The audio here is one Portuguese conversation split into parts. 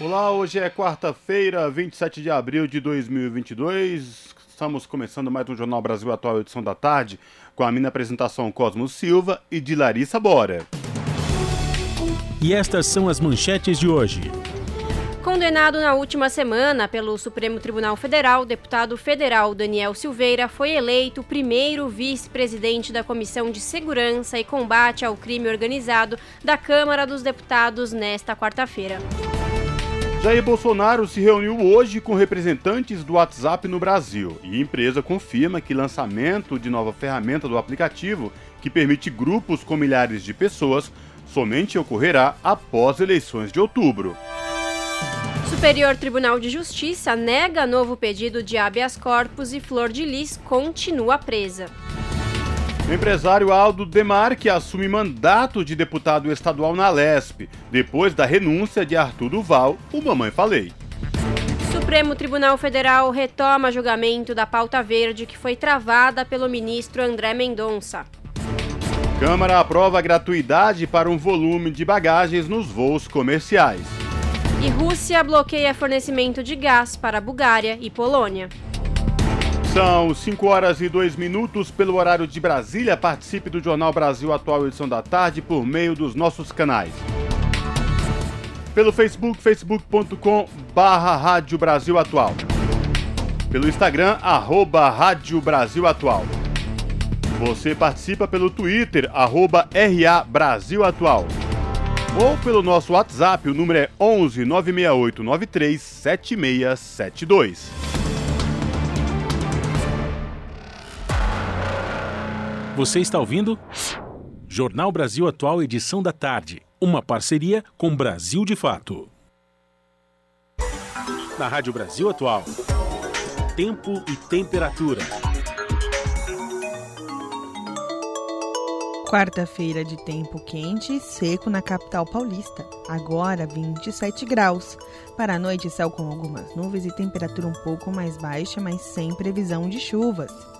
Olá, hoje é quarta-feira, 27 de abril de 2022. Estamos começando mais um Jornal Brasil Atual, edição da tarde, com a minha apresentação Cosmo Silva e de Larissa Bora. E estas são as manchetes de hoje. Condenado na última semana pelo Supremo Tribunal Federal, o deputado federal Daniel Silveira foi eleito o primeiro vice-presidente da Comissão de Segurança e Combate ao Crime Organizado da Câmara dos Deputados nesta quarta-feira. Jair Bolsonaro se reuniu hoje com representantes do WhatsApp no Brasil e a empresa confirma que lançamento de nova ferramenta do aplicativo, que permite grupos com milhares de pessoas, somente ocorrerá após eleições de outubro. Superior Tribunal de Justiça nega novo pedido de habeas corpus e Flor de Lis continua presa. O empresário Aldo Demarque assume mandato de deputado estadual na Lesp, depois da renúncia de Arthur Duval, o Mamãe Falei. Supremo Tribunal Federal retoma julgamento da pauta verde que foi travada pelo ministro André Mendonça. Câmara aprova gratuidade para um volume de bagagens nos voos comerciais. E Rússia bloqueia fornecimento de gás para Bulgária e Polônia. São 5 horas e 2 minutos pelo horário de Brasília. Participe do Jornal Brasil Atual edição da tarde por meio dos nossos canais. Pelo Facebook, facebook.com barra Rádio Brasil Atual. Pelo Instagram, arroba Rádio Brasil Atual. Você participa pelo Twitter, arroba RA Brasil Atual ou pelo nosso WhatsApp, o número é 11 968 93 7672. Você está ouvindo? Jornal Brasil Atual, edição da tarde. Uma parceria com Brasil de Fato. Na Rádio Brasil Atual. Tempo e temperatura. Quarta-feira de tempo quente e seco na capital paulista. Agora 27 graus. Para a noite, céu com algumas nuvens e temperatura um pouco mais baixa, mas sem previsão de chuvas.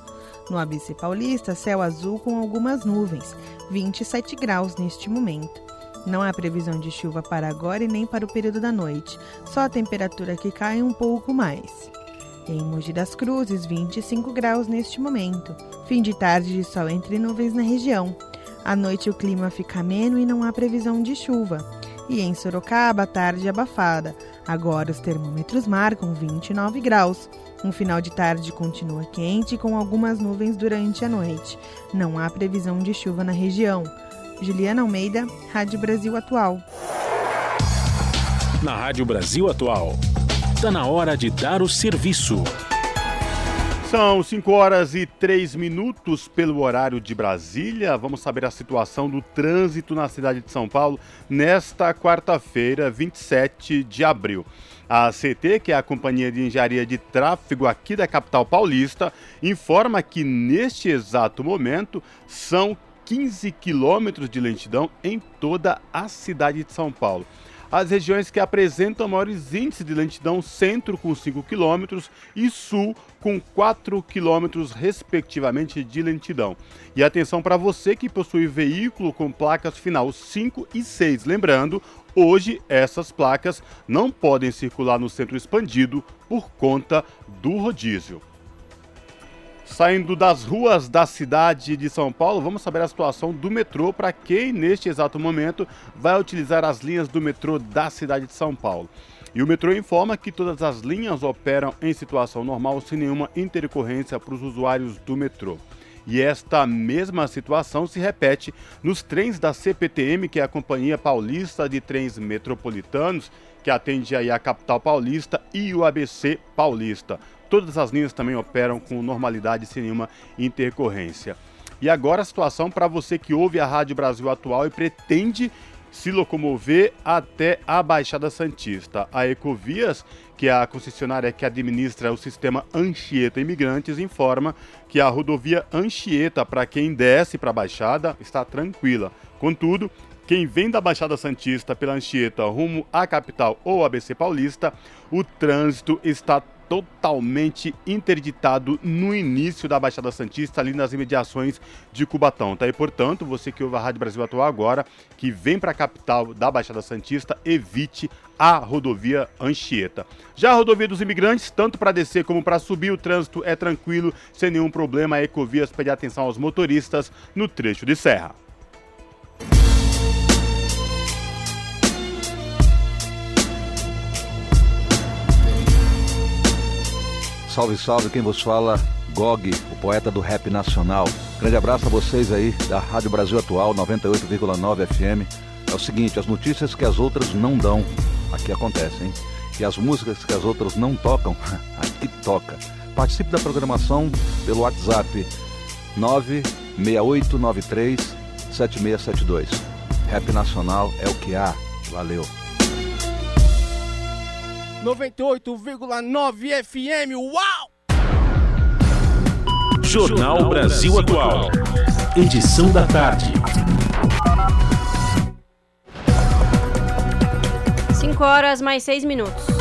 No ABC Paulista, céu azul com algumas nuvens, 27 graus neste momento. Não há previsão de chuva para agora e nem para o período da noite, só a temperatura que cai um pouco mais. Em Mogi das Cruzes, 25 graus neste momento. Fim de tarde de sol entre nuvens na região. À noite o clima fica ameno e não há previsão de chuva. E em Sorocaba, tarde abafada. Agora os termômetros marcam 29 graus. Um final de tarde continua quente com algumas nuvens durante a noite. Não há previsão de chuva na região. Juliana Almeida, Rádio Brasil Atual. Na Rádio Brasil Atual. Está na hora de dar o serviço. São 5 horas e 3 minutos pelo horário de Brasília. Vamos saber a situação do trânsito na cidade de São Paulo nesta quarta-feira, 27 de abril. A CT, que é a Companhia de Engenharia de Tráfego aqui da capital paulista, informa que neste exato momento são 15 quilômetros de lentidão em toda a cidade de São Paulo as regiões que apresentam maiores índices de lentidão centro com 5 km e sul com 4 km respectivamente de lentidão. E atenção para você que possui veículo com placas final 5 e 6, lembrando, hoje essas placas não podem circular no centro expandido por conta do rodízio. Saindo das ruas da cidade de São Paulo, vamos saber a situação do metrô para quem, neste exato momento, vai utilizar as linhas do metrô da cidade de São Paulo. E o metrô informa que todas as linhas operam em situação normal, sem nenhuma intercorrência para os usuários do metrô. E esta mesma situação se repete nos trens da CPTM, que é a Companhia Paulista de Trens Metropolitanos, que atende aí a capital paulista e o ABC Paulista. Todas as linhas também operam com normalidade sem nenhuma intercorrência. E agora a situação para você que ouve a Rádio Brasil Atual e pretende se locomover até a Baixada Santista. A Ecovias, que é a concessionária que administra o sistema Anchieta Imigrantes, informa que a rodovia Anchieta, para quem desce para a Baixada, está tranquila. Contudo, quem vem da Baixada Santista pela Anchieta rumo à capital ou ABC Paulista, o trânsito está totalmente interditado no início da Baixada Santista, ali nas imediações de Cubatão, tá? E portanto, você que ouve a Rádio Brasil Atual agora, que vem para a capital da Baixada Santista, evite a rodovia Anchieta. Já a rodovia dos imigrantes, tanto para descer como para subir, o trânsito é tranquilo, sem nenhum problema. A Ecovias pede atenção aos motoristas no trecho de serra. Salve, salve, quem vos fala, Gog, o poeta do rap nacional. Grande abraço a vocês aí da Rádio Brasil Atual 98,9 FM. É o seguinte, as notícias que as outras não dão, aqui acontecem? E as músicas que as outras não tocam, aqui toca. Participe da programação pelo WhatsApp 96893 7672. Rap Nacional é o que há. Valeu. 98,9 FM. Uau! Jornal Brasil Atual. Edição da tarde. 5 horas mais 6 minutos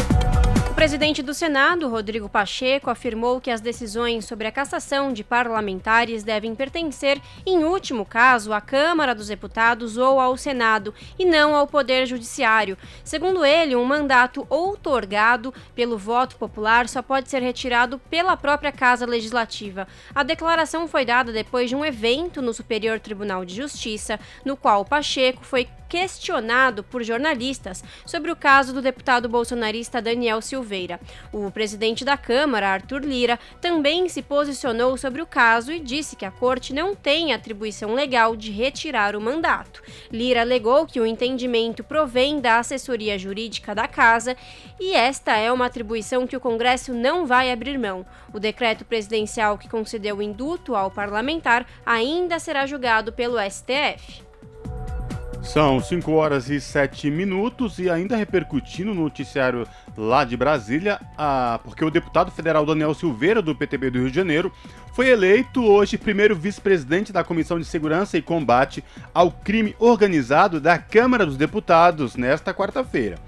presidente do Senado, Rodrigo Pacheco, afirmou que as decisões sobre a cassação de parlamentares devem pertencer, em último caso, à Câmara dos Deputados ou ao Senado, e não ao Poder Judiciário. Segundo ele, um mandato outorgado pelo voto popular só pode ser retirado pela própria Casa Legislativa. A declaração foi dada depois de um evento no Superior Tribunal de Justiça, no qual Pacheco foi questionado por jornalistas sobre o caso do deputado bolsonarista Daniel Silveira. O presidente da Câmara, Arthur Lira, também se posicionou sobre o caso e disse que a corte não tem atribuição legal de retirar o mandato. Lira alegou que o entendimento provém da assessoria jurídica da casa e esta é uma atribuição que o Congresso não vai abrir mão. O decreto presidencial que concedeu o induto ao parlamentar ainda será julgado pelo STF. São 5 horas e 7 minutos e ainda repercutindo no noticiário lá de Brasília, a, porque o deputado federal Daniel Silveira, do PTB do Rio de Janeiro, foi eleito hoje primeiro vice-presidente da Comissão de Segurança e Combate ao Crime Organizado da Câmara dos Deputados nesta quarta-feira.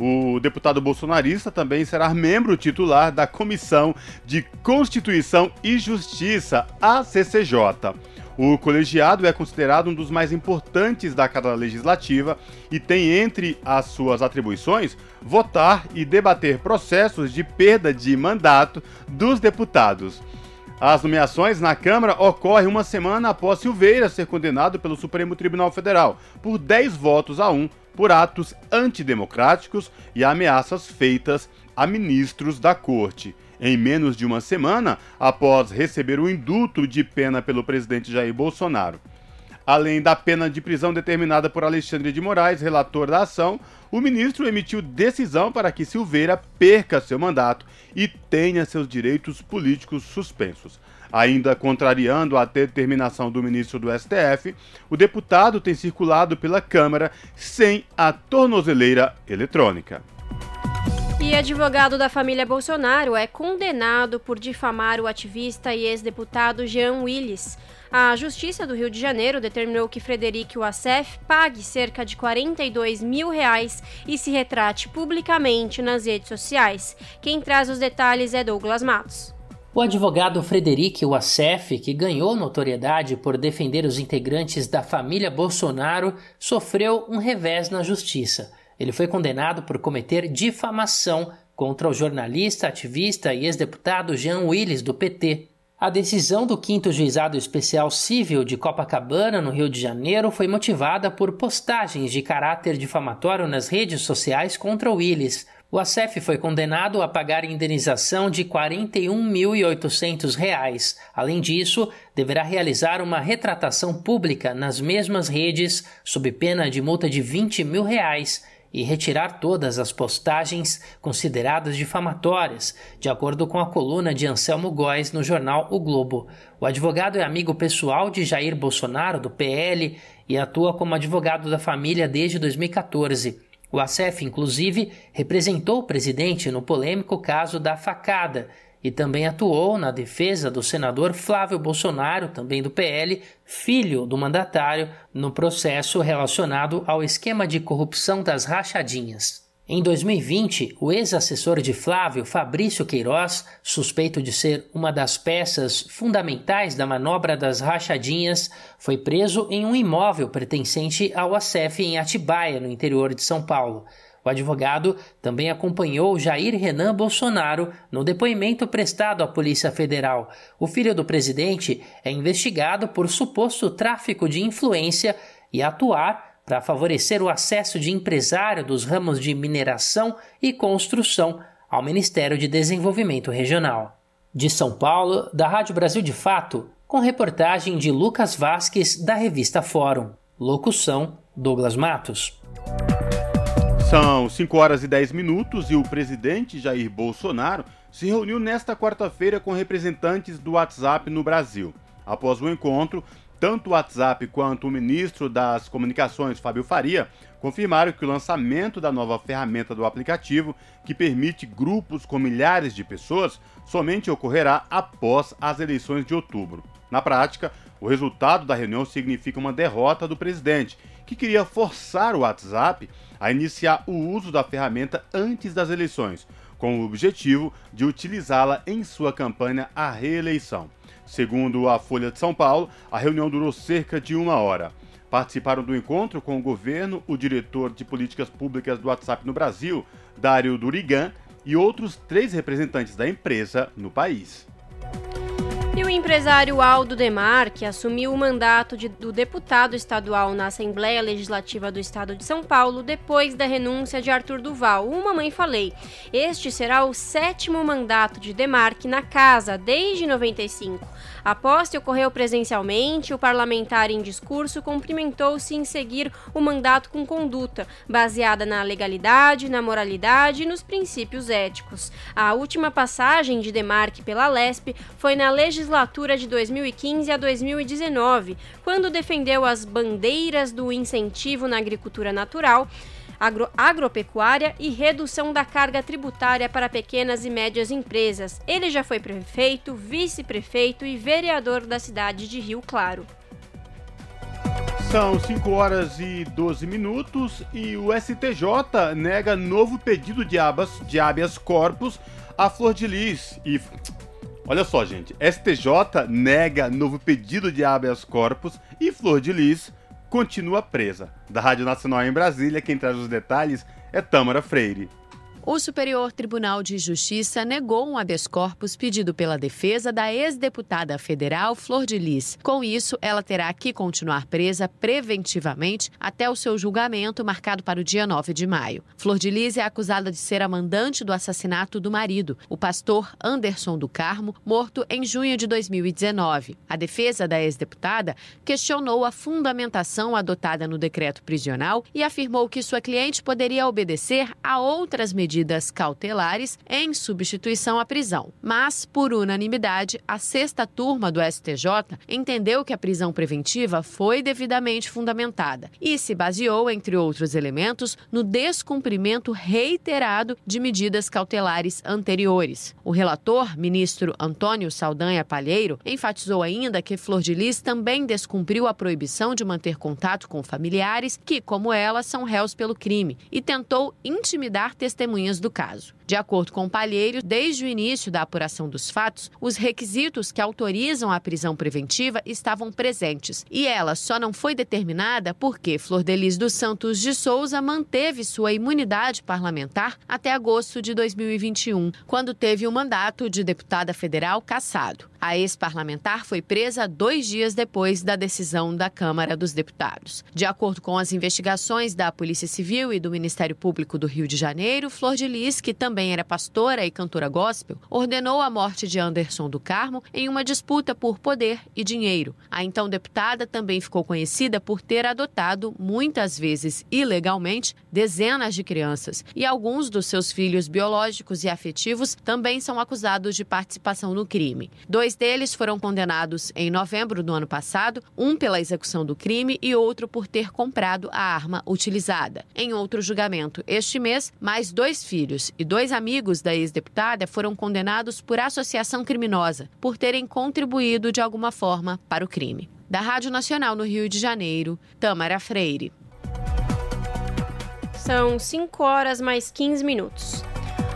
O deputado bolsonarista também será membro titular da Comissão de Constituição e Justiça, a CCJ. O colegiado é considerado um dos mais importantes da Casa Legislativa e tem entre as suas atribuições votar e debater processos de perda de mandato dos deputados. As nomeações na Câmara ocorrem uma semana após Silveira ser condenado pelo Supremo Tribunal Federal por 10 votos a 1 por atos antidemocráticos e ameaças feitas a ministros da Corte em menos de uma semana após receber o indulto de pena pelo presidente Jair Bolsonaro. Além da pena de prisão determinada por Alexandre de Moraes, relator da ação, o ministro emitiu decisão para que Silveira perca seu mandato e tenha seus direitos políticos suspensos. Ainda contrariando a determinação do ministro do STF, o deputado tem circulado pela Câmara sem a tornozeleira eletrônica. E advogado da família Bolsonaro é condenado por difamar o ativista e ex-deputado Jean Willis. A Justiça do Rio de Janeiro determinou que Frederico Assef pague cerca de 42 mil reais e se retrate publicamente nas redes sociais. Quem traz os detalhes é Douglas Matos. O advogado Frederic Wassef, que ganhou notoriedade por defender os integrantes da família Bolsonaro, sofreu um revés na justiça. Ele foi condenado por cometer difamação contra o jornalista, ativista e ex-deputado Jean Willis, do PT. A decisão do 5 Juizado Especial Civil de Copacabana, no Rio de Janeiro, foi motivada por postagens de caráter difamatório nas redes sociais contra Willis. O ACEF foi condenado a pagar indenização de R$ 41.800. Além disso, deverá realizar uma retratação pública nas mesmas redes, sob pena de multa de 20 mil reais e retirar todas as postagens consideradas difamatórias, de acordo com a coluna de Anselmo Góes no jornal O Globo. O advogado é amigo pessoal de Jair Bolsonaro, do PL, e atua como advogado da família desde 2014. O ACF, inclusive, representou o presidente no polêmico caso da facada e também atuou na defesa do senador Flávio Bolsonaro, também do PL, filho do mandatário, no processo relacionado ao esquema de corrupção das rachadinhas. Em 2020, o ex-assessor de Flávio, Fabrício Queiroz, suspeito de ser uma das peças fundamentais da manobra das rachadinhas, foi preso em um imóvel pertencente ao ACF em Atibaia, no interior de São Paulo. O advogado também acompanhou Jair Renan Bolsonaro no depoimento prestado à Polícia Federal. O filho do presidente é investigado por suposto tráfico de influência e atuar para favorecer o acesso de empresário dos ramos de mineração e construção ao Ministério de Desenvolvimento Regional. De São Paulo, da Rádio Brasil de Fato, com reportagem de Lucas Vasques, da revista Fórum. Locução: Douglas Matos. São 5 horas e 10 minutos e o presidente Jair Bolsonaro se reuniu nesta quarta-feira com representantes do WhatsApp no Brasil. Após o encontro, tanto o WhatsApp quanto o ministro das Comunicações, Fábio Faria, confirmaram que o lançamento da nova ferramenta do aplicativo, que permite grupos com milhares de pessoas, somente ocorrerá após as eleições de outubro. Na prática, o resultado da reunião significa uma derrota do presidente, que queria forçar o WhatsApp a iniciar o uso da ferramenta antes das eleições, com o objetivo de utilizá-la em sua campanha à reeleição. Segundo a Folha de São Paulo, a reunião durou cerca de uma hora. Participaram do encontro com o governo o diretor de políticas públicas do WhatsApp no Brasil, Dário Durigan, e outros três representantes da empresa no país. E o empresário Aldo Demar, que assumiu o mandato de, do deputado estadual na Assembleia Legislativa do Estado de São Paulo depois da renúncia de Arthur Duval, o Mamãe Falei. Este será o sétimo mandato de Demarque na casa desde 95. A posse ocorreu presencialmente, o parlamentar em discurso cumprimentou-se em seguir o mandato com conduta, baseada na legalidade, na moralidade e nos princípios éticos. A última passagem de Demarque pela LESP foi na legislatura de 2015 a 2019, quando defendeu as bandeiras do incentivo na agricultura natural agro, agropecuária e redução da carga tributária para pequenas e médias empresas. Ele já foi prefeito, vice-prefeito e vereador da cidade de Rio Claro. São 5 horas e 12 minutos e o STJ nega novo pedido de, abas, de habeas corpus a Flor de Lis. E olha só, gente, STJ nega novo pedido de habeas corpus e Flor de Lis continua presa. Da Rádio Nacional em Brasília, quem traz os detalhes é Tâmara Freire. O Superior Tribunal de Justiça negou um habeas corpus pedido pela defesa da ex-deputada federal Flor de Lis. Com isso, ela terá que continuar presa preventivamente até o seu julgamento, marcado para o dia 9 de maio. Flor de Lis é acusada de ser a mandante do assassinato do marido, o pastor Anderson do Carmo, morto em junho de 2019. A defesa da ex-deputada questionou a fundamentação adotada no decreto prisional e afirmou que sua cliente poderia obedecer a outras medidas medidas cautelares em substituição à prisão. Mas, por unanimidade, a sexta turma do STJ entendeu que a prisão preventiva foi devidamente fundamentada e se baseou, entre outros elementos, no descumprimento reiterado de medidas cautelares anteriores. O relator, ministro Antônio Saldanha Palheiro, enfatizou ainda que Flor de Lis também descumpriu a proibição de manter contato com familiares que, como ela, são réus pelo crime e tentou intimidar testemunhas testemunhas do caso. De acordo com Palheiro, desde o início da apuração dos fatos, os requisitos que autorizam a prisão preventiva estavam presentes e ela só não foi determinada porque Flor Delis dos Santos de Souza manteve sua imunidade parlamentar até agosto de 2021, quando teve o mandato de deputada federal cassado. A ex-parlamentar foi presa dois dias depois da decisão da Câmara dos Deputados. De acordo com as investigações da Polícia Civil e do Ministério Público do Rio de Janeiro, Flor de Lis, que também também era pastora e cantora gospel, ordenou a morte de Anderson do Carmo em uma disputa por poder e dinheiro. A então deputada também ficou conhecida por ter adotado, muitas vezes ilegalmente, dezenas de crianças. E alguns dos seus filhos biológicos e afetivos também são acusados de participação no crime. Dois deles foram condenados em novembro do ano passado, um pela execução do crime e outro por ter comprado a arma utilizada. Em outro julgamento, este mês, mais dois filhos e dois amigos da ex-deputada foram condenados por associação criminosa, por terem contribuído de alguma forma para o crime. Da Rádio Nacional no Rio de Janeiro, Tamara Freire. São 5 horas mais 15 minutos.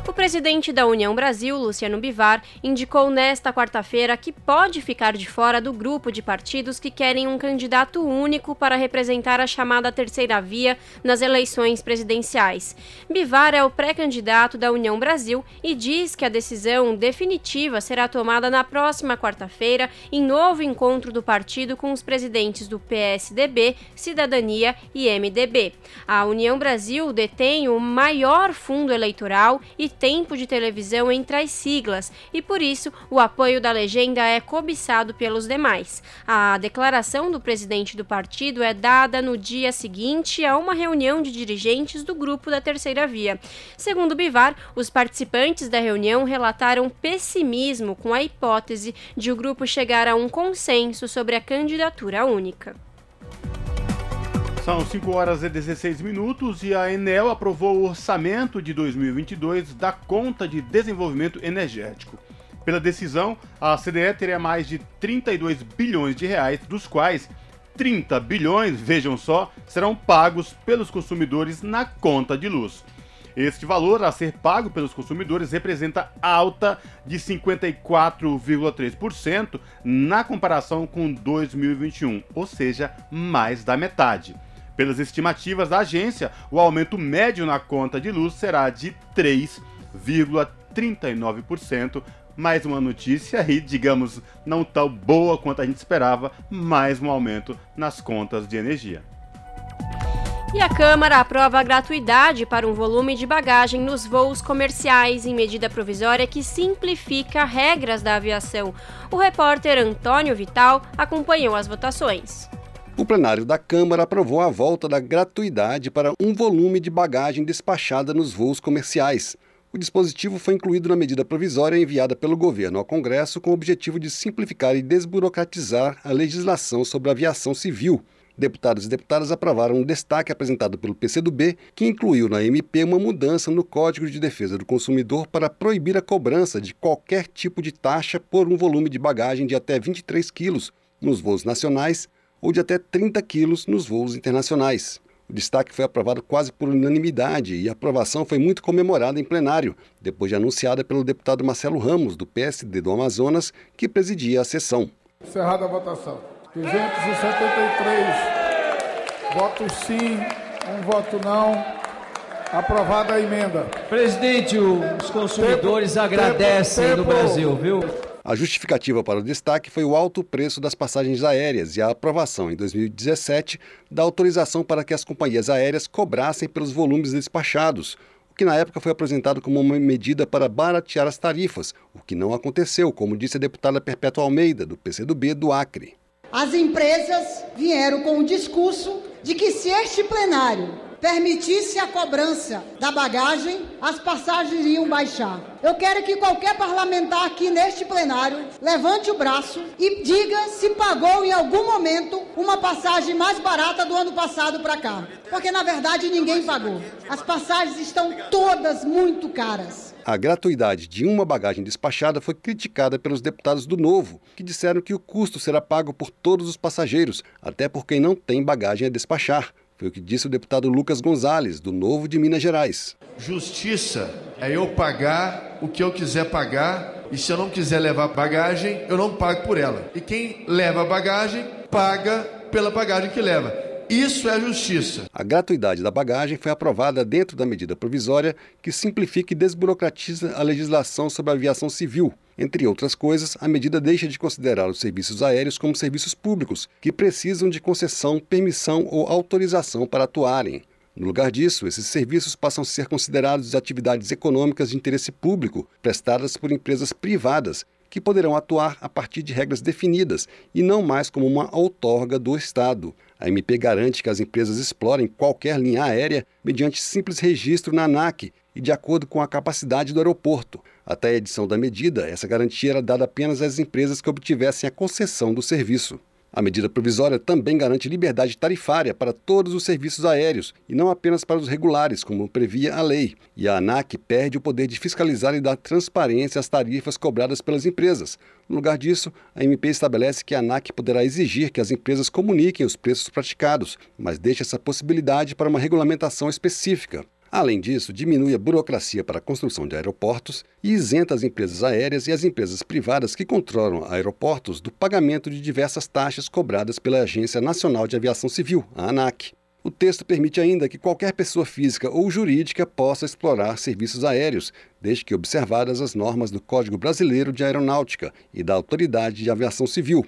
O presidente da União Brasil, Luciano Bivar, indicou nesta quarta-feira que pode ficar de fora do grupo de partidos que querem um candidato único para representar a chamada terceira via nas eleições presidenciais. Bivar é o pré-candidato da União Brasil e diz que a decisão definitiva será tomada na próxima quarta-feira em novo encontro do partido com os presidentes do PSDB, Cidadania e MDB. A União Brasil detém o maior fundo eleitoral e tempo de televisão entre as siglas e por isso o apoio da legenda é cobiçado pelos demais. A declaração do presidente do partido é dada no dia seguinte a uma reunião de dirigentes do grupo da Terceira Via. Segundo Bivar, os participantes da reunião relataram pessimismo com a hipótese de o grupo chegar a um consenso sobre a candidatura única. São 5 horas e 16 minutos e a Enel aprovou o orçamento de 2022 da Conta de Desenvolvimento Energético. Pela decisão, a CDE teria mais de 32 bilhões de reais, dos quais 30 bilhões, vejam só, serão pagos pelos consumidores na conta de luz. Este valor a ser pago pelos consumidores representa alta de 54,3% na comparação com 2021, ou seja, mais da metade. Pelas estimativas da agência, o aumento médio na conta de luz será de 3,39%. Mais uma notícia e, digamos, não tão boa quanto a gente esperava, mais um aumento nas contas de energia. E a Câmara aprova a gratuidade para um volume de bagagem nos voos comerciais em medida provisória que simplifica regras da aviação. O repórter Antônio Vital acompanhou as votações. O plenário da Câmara aprovou a volta da gratuidade para um volume de bagagem despachada nos voos comerciais. O dispositivo foi incluído na medida provisória enviada pelo governo ao Congresso com o objetivo de simplificar e desburocratizar a legislação sobre aviação civil. Deputados e deputadas aprovaram um destaque apresentado pelo PCdoB, que incluiu na MP uma mudança no Código de Defesa do Consumidor para proibir a cobrança de qualquer tipo de taxa por um volume de bagagem de até 23 quilos nos voos nacionais ou de até 30 quilos nos voos internacionais. O destaque foi aprovado quase por unanimidade e a aprovação foi muito comemorada em plenário, depois de anunciada pelo deputado Marcelo Ramos, do PSD do Amazonas, que presidia a sessão. Encerrada a votação. 273 votos sim, um voto não. Aprovada a emenda. Presidente, os consumidores tempo, agradecem tempo, tempo. no Brasil, viu? A justificativa para o destaque foi o alto preço das passagens aéreas e a aprovação em 2017 da autorização para que as companhias aéreas cobrassem pelos volumes despachados, o que na época foi apresentado como uma medida para baratear as tarifas, o que não aconteceu, como disse a deputada Perpétua Almeida, do PCdoB do Acre. As empresas vieram com o discurso de que se este plenário permitisse a cobrança da bagagem, as passagens iam baixar. Eu quero que qualquer parlamentar aqui neste plenário levante o braço e diga se pagou em algum momento uma passagem mais barata do ano passado para cá. Porque na verdade ninguém pagou. As passagens estão todas muito caras. A gratuidade de uma bagagem despachada foi criticada pelos deputados do Novo, que disseram que o custo será pago por todos os passageiros, até por quem não tem bagagem a despachar. Foi o que disse o deputado Lucas Gonzalez, do Novo de Minas Gerais. Justiça é eu pagar o que eu quiser pagar e se eu não quiser levar bagagem, eu não pago por ela. E quem leva bagagem, paga pela bagagem que leva. Isso é justiça. A gratuidade da bagagem foi aprovada dentro da medida provisória que simplifica e desburocratiza a legislação sobre a aviação civil. Entre outras coisas, a medida deixa de considerar os serviços aéreos como serviços públicos, que precisam de concessão, permissão ou autorização para atuarem. No lugar disso, esses serviços passam a ser considerados atividades econômicas de interesse público, prestadas por empresas privadas, que poderão atuar a partir de regras definidas e não mais como uma outorga do Estado. A MP garante que as empresas explorem qualquer linha aérea mediante simples registro na ANAC e de acordo com a capacidade do aeroporto. Até a edição da medida, essa garantia era dada apenas às empresas que obtivessem a concessão do serviço. A medida provisória também garante liberdade tarifária para todos os serviços aéreos e não apenas para os regulares, como previa a lei. E a ANAC perde o poder de fiscalizar e dar transparência às tarifas cobradas pelas empresas. No lugar disso, a MP estabelece que a ANAC poderá exigir que as empresas comuniquem os preços praticados, mas deixa essa possibilidade para uma regulamentação específica. Além disso, diminui a burocracia para a construção de aeroportos e isenta as empresas aéreas e as empresas privadas que controlam aeroportos do pagamento de diversas taxas cobradas pela Agência Nacional de Aviação Civil, a ANAC. O texto permite ainda que qualquer pessoa física ou jurídica possa explorar serviços aéreos, desde que observadas as normas do Código Brasileiro de Aeronáutica e da Autoridade de Aviação Civil.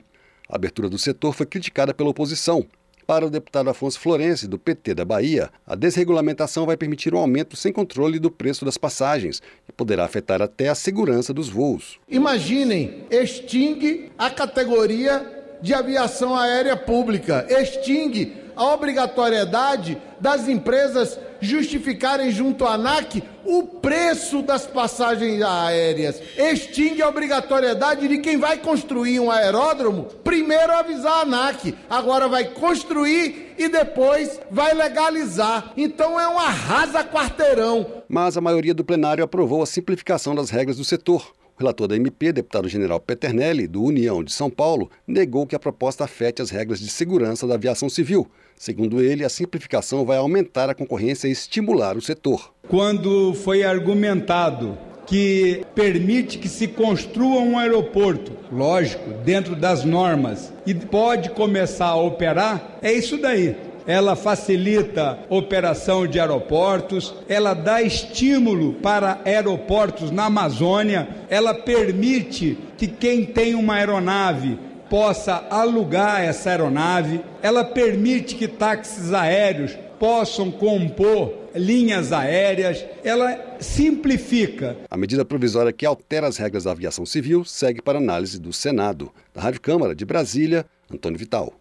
A abertura do setor foi criticada pela oposição, para o deputado Afonso Florense, do PT da Bahia, a desregulamentação vai permitir um aumento sem controle do preço das passagens e poderá afetar até a segurança dos voos. Imaginem, extingue a categoria de aviação aérea pública, extingue a obrigatoriedade das empresas justificarem junto à ANAC o preço das passagens aéreas. Extingue a obrigatoriedade de quem vai construir um aeródromo primeiro avisar a ANAC, agora vai construir e depois vai legalizar. Então é um arrasa quarteirão. Mas a maioria do plenário aprovou a simplificação das regras do setor. O relator da MP, deputado general Peternelli, do União de São Paulo, negou que a proposta afete as regras de segurança da aviação civil. Segundo ele, a simplificação vai aumentar a concorrência e estimular o setor. Quando foi argumentado que permite que se construa um aeroporto, lógico, dentro das normas, e pode começar a operar, é isso daí ela facilita operação de aeroportos, ela dá estímulo para aeroportos na Amazônia, ela permite que quem tem uma aeronave possa alugar essa aeronave, ela permite que táxis aéreos possam compor linhas aéreas, ela simplifica. A medida provisória que altera as regras da aviação civil segue para análise do Senado. Da Rádio Câmara de Brasília, Antônio Vital.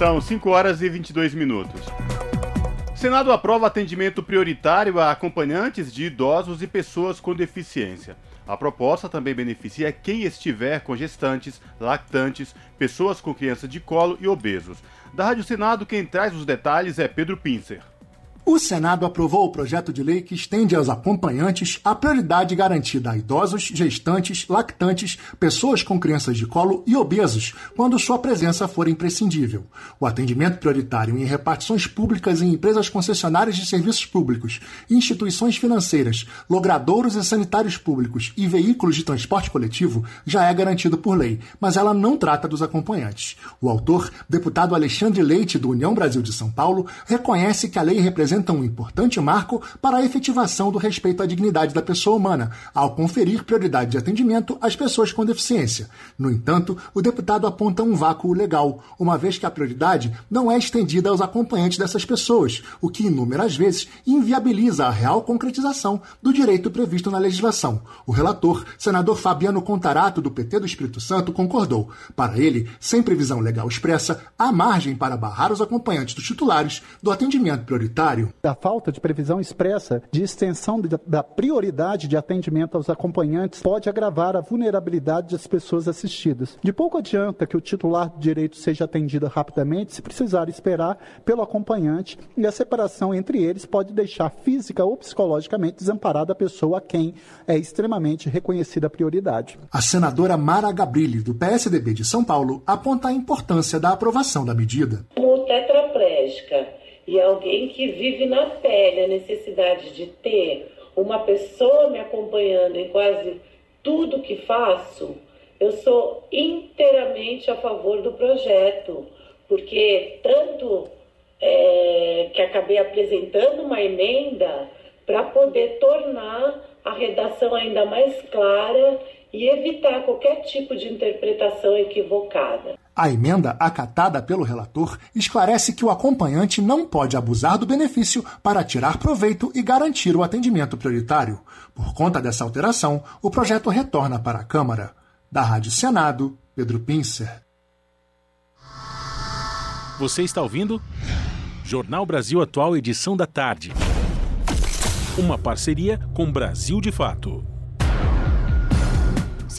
São 5 horas e 22 minutos. Senado aprova atendimento prioritário a acompanhantes de idosos e pessoas com deficiência. A proposta também beneficia quem estiver com gestantes, lactantes, pessoas com criança de colo e obesos. Da Rádio Senado, quem traz os detalhes é Pedro Pincer. O Senado aprovou o projeto de lei que estende aos acompanhantes a prioridade garantida a idosos, gestantes, lactantes, pessoas com crianças de colo e obesos, quando sua presença for imprescindível. O atendimento prioritário em repartições públicas em empresas concessionárias de serviços públicos, instituições financeiras, logradouros e sanitários públicos e veículos de transporte coletivo já é garantido por lei, mas ela não trata dos acompanhantes. O autor, deputado Alexandre Leite, do União Brasil de São Paulo, reconhece que a lei representa representam um importante marco para a efetivação do respeito à dignidade da pessoa humana, ao conferir prioridade de atendimento às pessoas com deficiência. No entanto, o deputado aponta um vácuo legal, uma vez que a prioridade não é estendida aos acompanhantes dessas pessoas, o que inúmeras vezes inviabiliza a real concretização do direito previsto na legislação. O relator, senador Fabiano Contarato, do PT do Espírito Santo, concordou. Para ele, sem previsão legal expressa, há margem para barrar os acompanhantes dos titulares do atendimento prioritário a falta de previsão expressa de extensão da prioridade de atendimento aos acompanhantes pode agravar a vulnerabilidade das pessoas assistidas. De pouco adianta que o titular do direito seja atendido rapidamente se precisar esperar pelo acompanhante e a separação entre eles pode deixar física ou psicologicamente desamparada a pessoa a quem é extremamente reconhecida a prioridade. A senadora Mara Gabrilli, do PSDB de São Paulo, aponta a importância da aprovação da medida. Como tetraplégica e alguém que vive na pele a necessidade de ter uma pessoa me acompanhando em quase tudo que faço, eu sou inteiramente a favor do projeto, porque tanto é, que acabei apresentando uma emenda para poder tornar a redação ainda mais clara e evitar qualquer tipo de interpretação equivocada. A emenda acatada pelo relator esclarece que o acompanhante não pode abusar do benefício para tirar proveito e garantir o atendimento prioritário. Por conta dessa alteração, o projeto retorna para a Câmara. Da Rádio Senado, Pedro Pincer. Você está ouvindo? Jornal Brasil Atual, edição da tarde. Uma parceria com Brasil de Fato.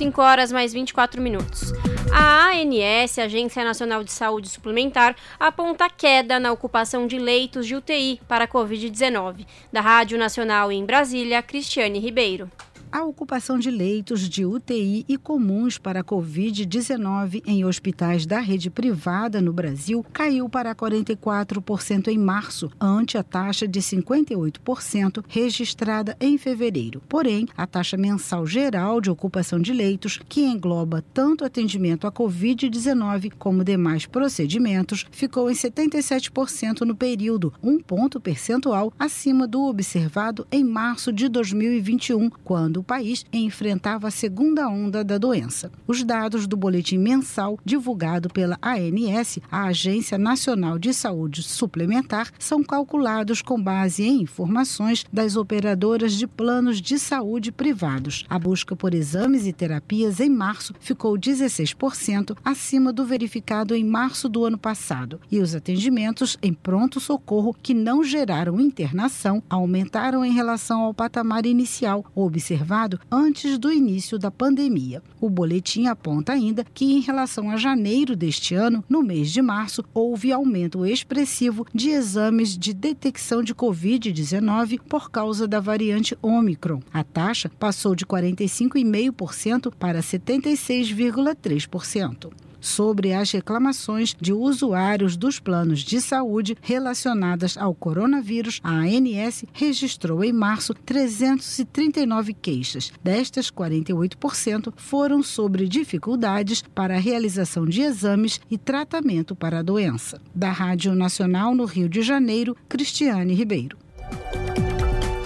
5 horas mais 24 minutos. A ANS, Agência Nacional de Saúde Suplementar, aponta queda na ocupação de leitos de UTI para a Covid-19. Da Rádio Nacional em Brasília, Cristiane Ribeiro a ocupação de leitos de UTI e comuns para a Covid-19 em hospitais da rede privada no Brasil caiu para 44% em março, ante a taxa de 58% registrada em fevereiro. Porém, a taxa mensal geral de ocupação de leitos, que engloba tanto atendimento à Covid-19 como demais procedimentos, ficou em 77% no período, um ponto percentual acima do observado em março de 2021, quando o país enfrentava a segunda onda da doença. Os dados do boletim mensal divulgado pela ANS, a Agência Nacional de Saúde Suplementar, são calculados com base em informações das operadoras de planos de saúde privados. A busca por exames e terapias em março ficou 16% acima do verificado em março do ano passado, e os atendimentos em pronto-socorro que não geraram internação aumentaram em relação ao patamar inicial observado observado antes do início da pandemia. O boletim aponta ainda que, em relação a janeiro deste ano, no mês de março, houve aumento expressivo de exames de detecção de Covid-19 por causa da variante Omicron. A taxa passou de 45,5% para 76,3% sobre as reclamações de usuários dos planos de saúde relacionadas ao coronavírus, a ANS registrou em março 339 queixas. Destas, 48% foram sobre dificuldades para a realização de exames e tratamento para a doença. Da Rádio Nacional no Rio de Janeiro, Cristiane Ribeiro.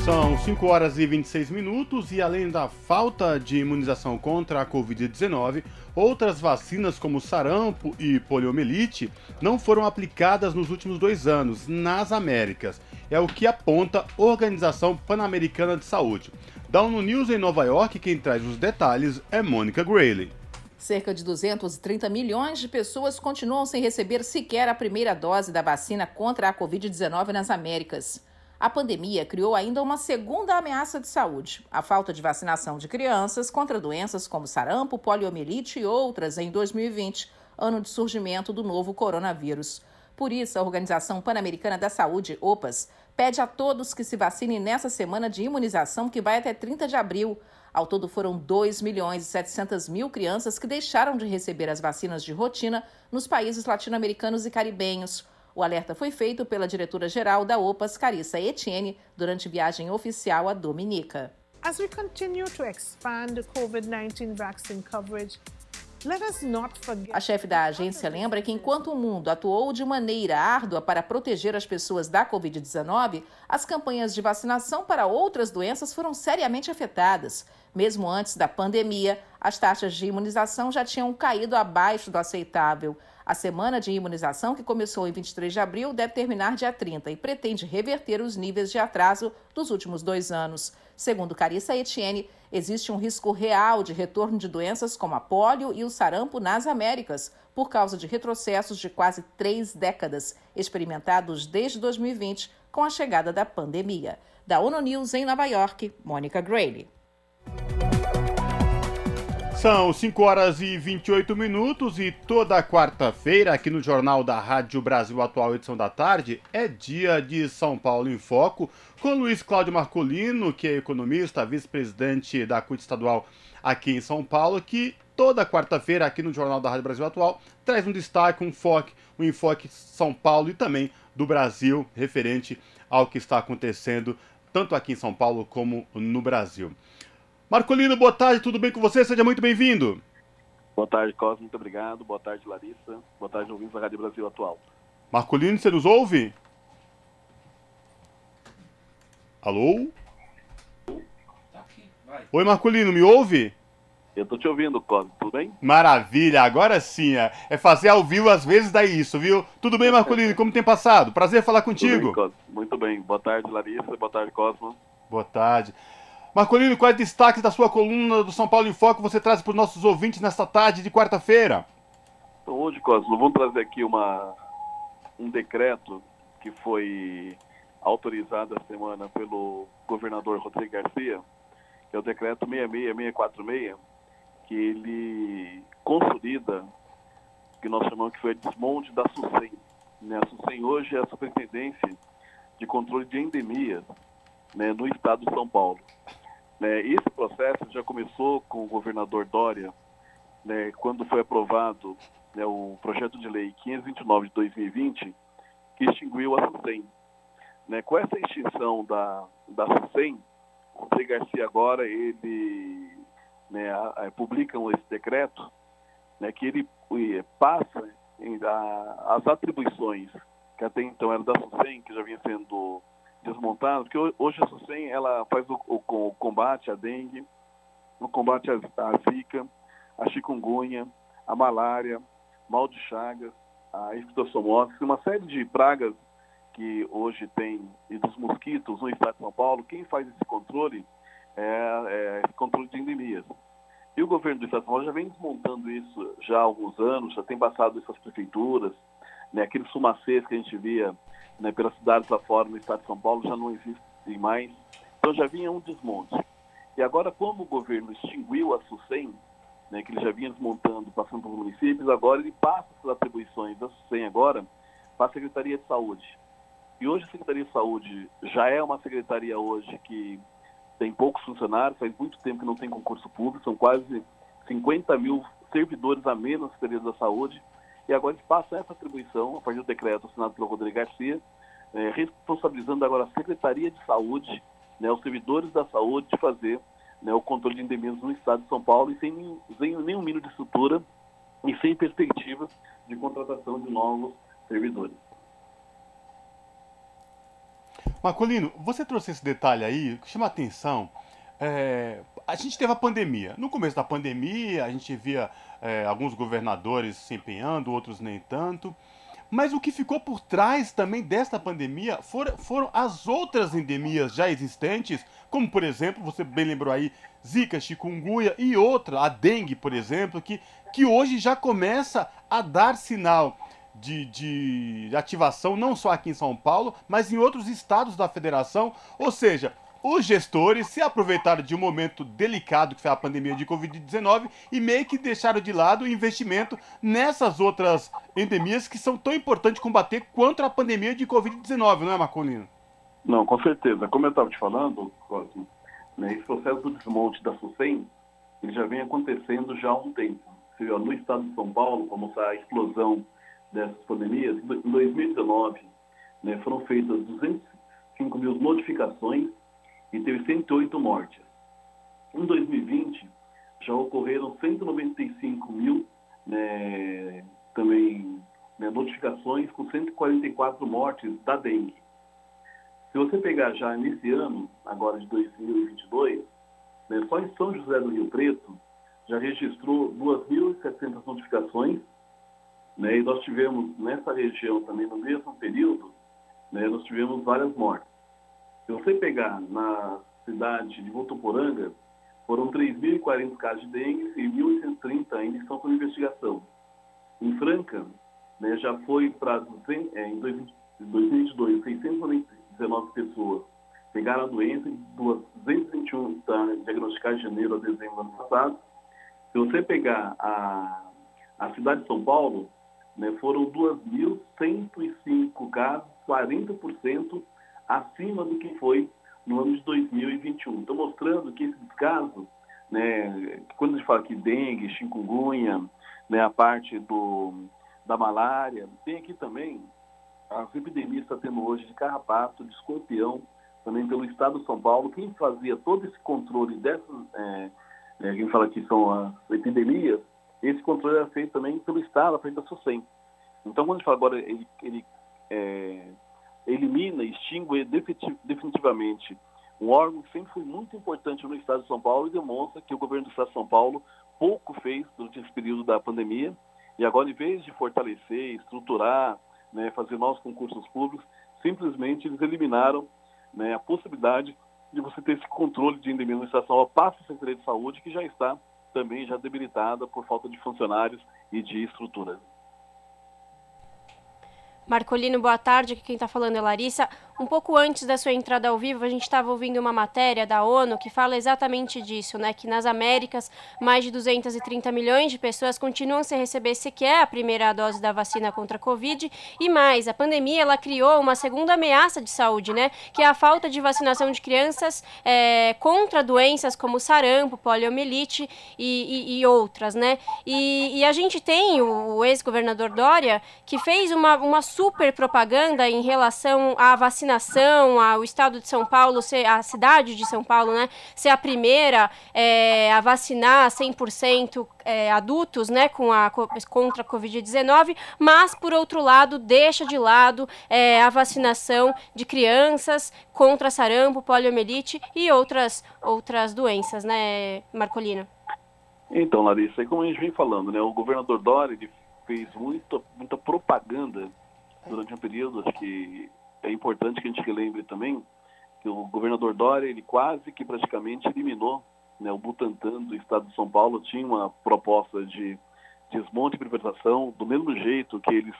São 5 horas e 26 minutos e além da falta de imunização contra a Covid-19, outras vacinas como sarampo e poliomielite não foram aplicadas nos últimos dois anos nas Américas. É o que aponta a Organização Pan-Americana de Saúde. Da ONU News em Nova York, quem traz os detalhes é Mônica Grayley. Cerca de 230 milhões de pessoas continuam sem receber sequer a primeira dose da vacina contra a Covid-19 nas Américas. A pandemia criou ainda uma segunda ameaça de saúde: a falta de vacinação de crianças contra doenças como sarampo, poliomielite e outras em 2020, ano de surgimento do novo coronavírus. Por isso, a Organização Pan-Americana da Saúde, OPAS, pede a todos que se vacinem nessa semana de imunização que vai até 30 de abril. Ao todo, foram 2 milhões e 700 mil crianças que deixaram de receber as vacinas de rotina nos países latino-americanos e caribenhos. O alerta foi feito pela diretora-geral da OPAS, Carissa Etienne, durante viagem oficial à Dominica. As we continue to expand COVID-19 vaccine coverage, a chefe da agência lembra que enquanto o mundo atuou de maneira árdua para proteger as pessoas da Covid-19, as campanhas de vacinação para outras doenças foram seriamente afetadas. Mesmo antes da pandemia, as taxas de imunização já tinham caído abaixo do aceitável. A semana de imunização, que começou em 23 de abril, deve terminar dia 30 e pretende reverter os níveis de atraso dos últimos dois anos. Segundo Carissa Etienne, existe um risco real de retorno de doenças como a polio e o sarampo nas Américas, por causa de retrocessos de quase três décadas, experimentados desde 2020 com a chegada da pandemia. Da ONU News em Nova York, Mônica Grayley. São 5 horas e 28 minutos e toda quarta-feira aqui no Jornal da Rádio Brasil Atual, edição da tarde, é dia de São Paulo em Foco, com Luiz Cláudio Marcolino, que é economista, vice-presidente da CUT estadual aqui em São Paulo, que toda quarta-feira aqui no Jornal da Rádio Brasil Atual traz um destaque, um enfoque, um enfoque São Paulo e também do Brasil, referente ao que está acontecendo tanto aqui em São Paulo como no Brasil. Marcolino, boa tarde, tudo bem com você? Seja muito bem-vindo. Boa tarde, Cosmo, muito obrigado. Boa tarde, Larissa. Boa tarde, ouvintes da Rádio Brasil Atual. Marcolino, você nos ouve? Alô? Oi, Marculino, me ouve? Eu tô te ouvindo, Cosmo, tudo bem? Maravilha, agora sim, é, é fazer ao vivo às vezes dá isso, viu? Tudo bem, Marculino, como tem passado? Prazer falar contigo. Bem, Muito bem, boa tarde, Larissa, boa tarde, Cosmo. Boa tarde. Marcolino, quais destaques da sua coluna do São Paulo em Foco você traz para os nossos ouvintes nesta tarde de quarta-feira? Então, hoje, Cosmo, vamos trazer aqui uma, um decreto que foi autorizado essa semana pelo governador Rodrigo Garcia, que é o decreto 66646, que ele consolida que nós chamamos que foi desmonte da SUSEM. Né? A SUSEM hoje é a Superintendência de Controle de Endemias né, no estado de São Paulo. Né, esse processo já começou com o governador Dória, né, quando foi aprovado né, o projeto de lei 529 de 2020, que extinguiu a SUSEM. Né, com essa extinção da, da SUSEM, o Rodrigo Garcia agora, ele né, a, a, publicam esse decreto, né, que ele passa em, a, as atribuições que até então eram da SUSEM, que já vinha sendo desmontada, porque hoje a SUSEM ela faz o, o, o combate à dengue, o combate à, à zika, a chikungunya, a malária, mal de chagas, a esquistossomose, uma série de pragas que hoje tem, e dos mosquitos no estado de São Paulo, quem faz esse controle é, é esse controle de endemias. E o governo do estado de São Paulo já vem desmontando isso já há alguns anos, já tem passado essas prefeituras, né, aqueles fumacês que a gente via né, pelas cidades lá fora no estado de São Paulo já não existem mais. Então já vinha um desmonte. E agora, como o governo extinguiu a SUSEM, né, que ele já vinha desmontando, passando para os municípios, agora ele passa essas atribuições da SUSEM agora para a Secretaria de Saúde. E hoje a Secretaria de Saúde já é uma secretaria hoje que tem poucos funcionários, faz muito tempo que não tem concurso público, são quase 50 mil servidores a menos na Secretaria da Saúde, e agora eles passam essa atribuição, a partir do decreto assinado pelo Rodrigo Garcia, é, responsabilizando agora a Secretaria de Saúde, né, os servidores da saúde, de fazer né, o controle de endemias no estado de São Paulo e sem, sem nenhum mínimo de estrutura e sem perspectiva de contratação de novos servidores. Marcolino, você trouxe esse detalhe aí que chama atenção. É, a gente teve a pandemia. No começo da pandemia, a gente via é, alguns governadores se empenhando, outros nem tanto. Mas o que ficou por trás também desta pandemia foram, foram as outras endemias já existentes, como por exemplo, você bem lembrou aí, Zika, chikungunya e outra, a dengue, por exemplo, que, que hoje já começa a dar sinal de, de ativação, não só aqui em São Paulo, mas em outros estados da federação. Ou seja, os gestores se aproveitaram de um momento delicado que foi a pandemia de Covid-19 e meio que deixaram de lado o investimento nessas outras endemias que são tão importantes combater contra a pandemia de Covid-19, não é, Marcolino? Não, com certeza. Como eu estava te falando, Cosmo, né, esse processo do desmonte da SUSEM, ele já vem acontecendo já há um tempo. No estado de São Paulo, como a explosão dessas pandemias, em 2019 né, foram feitas 205 mil notificações e teve 108 mortes. Em 2020 já ocorreram 195 mil né, também né, notificações com 144 mortes da dengue. Se você pegar já nesse ano, agora de 2022, né, só em São José do Rio Preto já registrou 2.700 notificações né? E nós tivemos nessa região também, no mesmo período, né, nós tivemos várias mortes. Se você pegar na cidade de Votuporanga, foram 3.040 casos de dengue e 1.830 ainda estão sob investigação. Em Franca, né, já foi para, é, em 2022, 619 pessoas pegaram a doença, 221 tá, diagnosticadas de janeiro a dezembro do ano passado. Se você pegar a, a cidade de São Paulo, né, foram 2.105 casos, 40% acima do que foi no ano de 2021. Estou mostrando que esses casos, né, quando a gente fala aqui dengue, chikungunya, né, a parte do, da malária, tem aqui também as epidemias que está tendo hoje de carrapato, de escorpião, também pelo estado de São Paulo. Quem fazia todo esse controle dessas, é, é, quem fala que são as epidemias, esse controle era feito também pelo Estado, à frente da SUSEM. Então, quando a gente fala agora, ele, ele é, elimina, extingue definitivamente um órgão que sempre foi muito importante no Estado de São Paulo e demonstra que o governo do Estado de São Paulo pouco fez durante esse período da pandemia e agora, em vez de fortalecer, estruturar, né, fazer novos concursos públicos, simplesmente eles eliminaram né, a possibilidade de você ter esse controle de indemnização ao passo da Secretaria de Saúde, que já está também já debilitada por falta de funcionários e de estruturas. Marcolino, boa tarde. Aqui quem está falando é Larissa. Um pouco antes da sua entrada ao vivo, a gente estava ouvindo uma matéria da ONU que fala exatamente disso, né? Que nas Américas, mais de 230 milhões de pessoas continuam sem receber sequer a primeira dose da vacina contra a Covid. E mais, a pandemia ela criou uma segunda ameaça de saúde, né? Que é a falta de vacinação de crianças é, contra doenças como sarampo, poliomielite e, e, e outras, né? E, e, a gente tem o, o ex-governador Dória que fez uma, uma super propaganda em relação à vacinação vacinação, ao estado de São Paulo, ser, a cidade de São Paulo, né, ser a primeira é, a vacinar 100% é, adultos, né, com a, contra a Covid-19, mas, por outro lado, deixa de lado é, a vacinação de crianças contra sarampo, poliomielite e outras, outras doenças, né, Marcolino? Então, Larissa, como a gente vem falando, né, o governador Dória fez muito, muita propaganda durante um período, acho que é importante que a gente lembre também que o governador Dória, ele quase que praticamente eliminou né, o Butantan do estado de São Paulo, tinha uma proposta de desmonte e privatização, do mesmo jeito que eles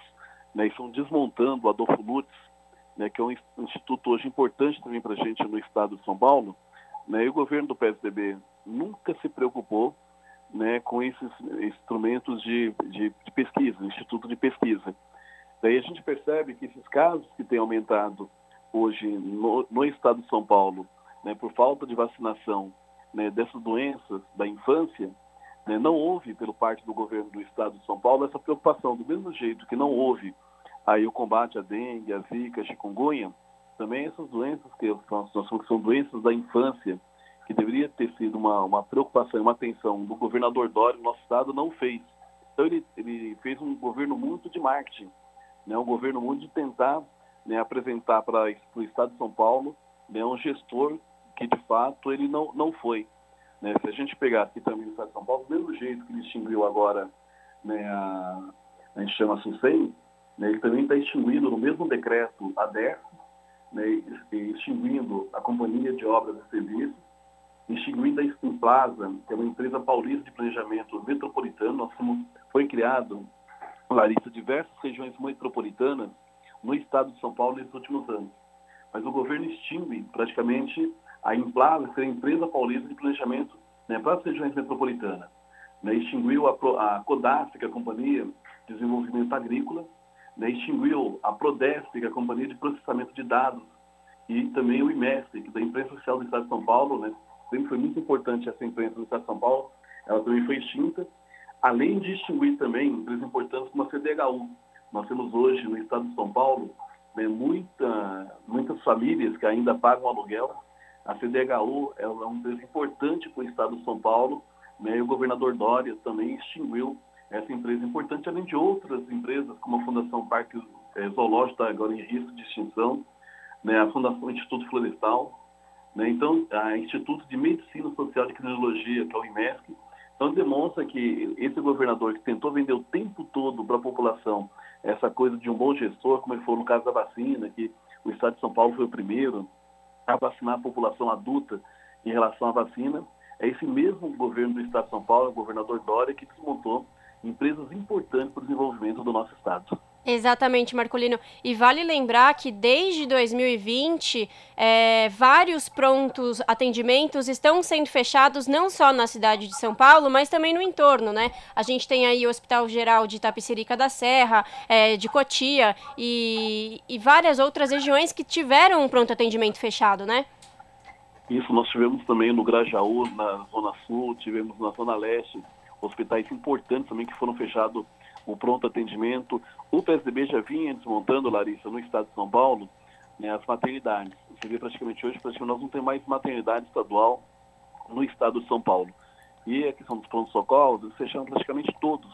né, estão desmontando o Adolfo Lutz, né, que é um instituto hoje importante também para a gente no estado de São Paulo, né, e o governo do PSDB nunca se preocupou né, com esses instrumentos de, de, de pesquisa, instituto de pesquisa. Daí a gente percebe que esses casos que têm aumentado hoje no, no estado de São Paulo, né, por falta de vacinação né, dessas doenças da infância, né, não houve, pelo parte do governo do estado de São Paulo, essa preocupação. Do mesmo jeito que não houve aí o combate à dengue, à zika, à chikungunya, também essas doenças que chamamos que são doenças da infância, que deveria ter sido uma, uma preocupação e uma atenção do governador Dória no nosso estado, não fez. Então ele, ele fez um governo muito de marketing né, o governo de tentar né, apresentar para o Estado de São Paulo né, um gestor que, de fato, ele não, não foi. Né? Se a gente pegar aqui também o Estado de São Paulo, do mesmo jeito que ele extinguiu agora né, a, a gente chama SUSEM, né, ele também está extinguindo no mesmo decreto a DERF, né, extinguindo a Companhia de Obras e Serviços, extinguindo a Stimplaza, que é uma empresa paulista de planejamento metropolitano. Nós fomos, foi criado Larissa, diversas regiões metropolitanas no estado de São Paulo nesses últimos anos. Mas o governo extingue praticamente a Implave, que é a empresa paulista de planejamento né, para as regiões metropolitanas. Né, extinguiu a, a Codasp, que é a Companhia de Desenvolvimento Agrícola, né, extinguiu a Prodesp, que é a Companhia de Processamento de Dados, e também o IMESP, que é da Imprensa Social do Estado de São Paulo, né, sempre foi muito importante essa imprensa do Estado de São Paulo, ela também foi extinta, além de extinguir também empresas importantes como a CDHU. Nós temos hoje no estado de São Paulo né, muita, muitas famílias que ainda pagam aluguel. A CDHU é uma empresa importante para o estado de São Paulo né, e o governador Dória também extinguiu essa empresa importante, além de outras empresas, como a Fundação Parque é, Zoológico, está agora em risco de extinção, né, a Fundação Instituto Florestal, né, então, a Instituto de Medicina Social e Criminologia, que é o IMESC, então demonstra que esse governador que tentou vender o tempo todo para a população essa coisa de um bom gestor, como ele foi no caso da vacina, que o Estado de São Paulo foi o primeiro a vacinar a população adulta em relação à vacina, é esse mesmo governo do Estado de São Paulo, o governador Dória, que desmontou empresas importantes para o desenvolvimento do nosso Estado. Exatamente, Marcolino. E vale lembrar que desde 2020, é, vários prontos atendimentos estão sendo fechados não só na cidade de São Paulo, mas também no entorno, né? A gente tem aí o Hospital Geral de Itapecerica da Serra, é, de Cotia e, e várias outras regiões que tiveram um pronto atendimento fechado, né? Isso, nós tivemos também no Grajaú, na Zona Sul, tivemos na Zona Leste, hospitais importantes também que foram fechados o pronto atendimento. O PSDB já vinha desmontando, Larissa, no estado de São Paulo, né, as maternidades. Você vê praticamente hoje, praticamente nós não temos mais maternidade estadual no estado de São Paulo. E a questão dos pronto socorros fechando praticamente todos.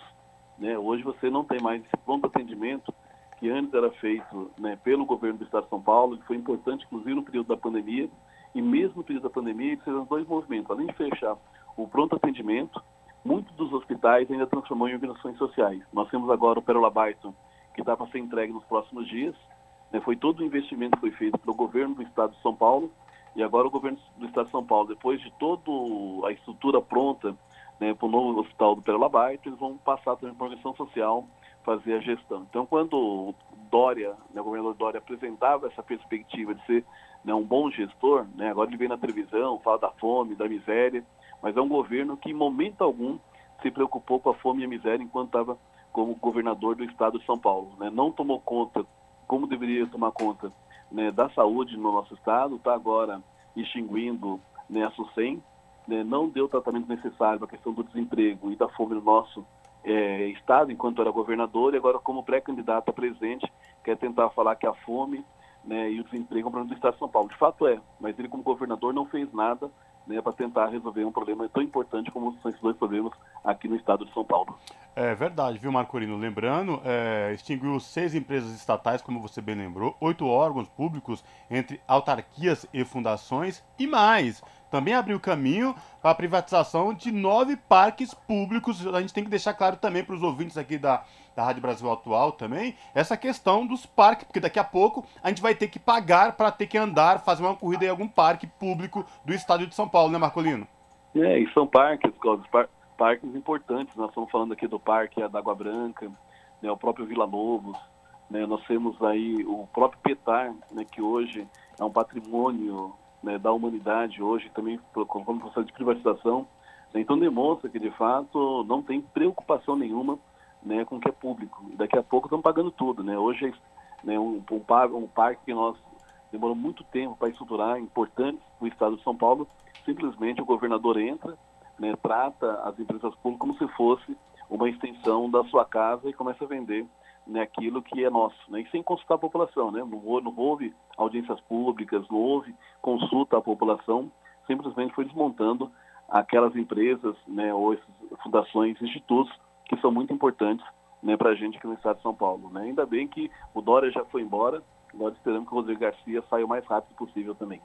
Né? Hoje você não tem mais esse pronto atendimento que antes era feito né, pelo governo do estado de São Paulo, que foi importante, inclusive, no período da pandemia, e mesmo no período da pandemia, eles fizeram dois movimentos. Além de fechar o pronto atendimento, muitos dos hospitais ainda transformou em organizações sociais. Nós temos agora o Perola Baiton, que está para ser entregue nos próximos dias. Né? Foi todo o investimento que foi feito pelo governo do estado de São Paulo, e agora o governo do estado de São Paulo, depois de toda a estrutura pronta né, para o novo hospital do Perola Baiton, eles vão passar também para a organização social fazer a gestão. Então, quando o Dória, né, o governador Dória apresentava essa perspectiva de ser né, um bom gestor, né, agora ele vem na televisão, fala da fome, da miséria, mas é um governo que em momento algum se preocupou com a fome e a miséria enquanto estava como governador do estado de São Paulo. Né? Não tomou conta, como deveria tomar conta, né, da saúde no nosso estado, está agora extinguindo né, a SUSEM, né, não deu o tratamento necessário para a questão do desemprego e da fome no nosso é, estado enquanto era governador e agora como pré-candidato a presidente quer tentar falar que a fome né, e o desemprego é um problema do estado de São Paulo. De fato é, mas ele como governador não fez nada né, para tentar resolver um problema tão importante como são esses dois problemas aqui no estado de São Paulo. É verdade, viu, Marcorino? Lembrando, é, extinguiu seis empresas estatais, como você bem lembrou, oito órgãos públicos entre autarquias e fundações e mais também abriu caminho para a privatização de nove parques públicos. A gente tem que deixar claro também para os ouvintes aqui da, da Rádio Brasil Atual também, essa questão dos parques, porque daqui a pouco a gente vai ter que pagar para ter que andar, fazer uma corrida em algum parque público do estado de São Paulo, né, Marcolino? É, e são parques, Cláudio, par parques importantes. Nós estamos falando aqui do Parque da Água Branca, né, o próprio Vila Lobos, né, nós temos aí o próprio Petar, né, que hoje é um patrimônio né, da humanidade hoje, também como processo de privatização. Então demonstra que, de fato, não tem preocupação nenhuma né, com o que é público. Daqui a pouco estão pagando tudo. Né? Hoje, né, um, um, um parque que nós demorou muito tempo para estruturar, importante o Estado de São Paulo, simplesmente o governador entra, né, trata as empresas públicas como se fosse uma extensão da sua casa e começa a vender né, aquilo que é nosso, né, e sem consultar a população, né, não, não houve audiências públicas, não houve consulta à população, simplesmente foi desmontando aquelas empresas, né, ou fundações, institutos que são muito importantes, né, para a gente aqui no estado de São Paulo, né. Ainda bem que o Dória já foi embora, nós esperamos que o Rodrigo Garcia saia o mais rápido possível também.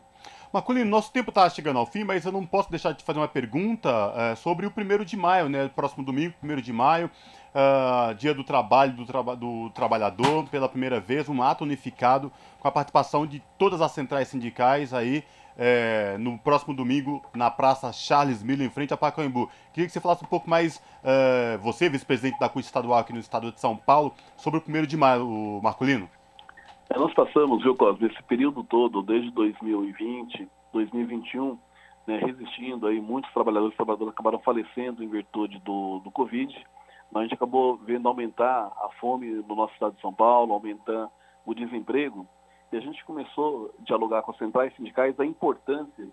Maculino, nosso tempo está chegando ao fim, mas eu não posso deixar de fazer uma pergunta é, sobre o primeiro de maio, né? Próximo domingo, primeiro de maio uh, Dia do Trabalho do, do Trabalhador, pela primeira vez, um ato unificado com a participação de todas as centrais sindicais aí é, no próximo domingo na Praça Charles Miller, em frente a Pacaembu. Queria que você falasse um pouco mais, uh, você, vice-presidente da CUT Estadual aqui no estado de São Paulo, sobre o primeiro de maio, Marcolino. É, nós passamos, viu, Cosme, esse período todo, desde 2020, 2021, né, resistindo aí, muitos trabalhadores e trabalhadoras acabaram falecendo em virtude do, do Covid, a gente acabou vendo aumentar a fome no nosso estado de São Paulo, aumentar o desemprego, a gente começou a dialogar com as centrais sindicais a importância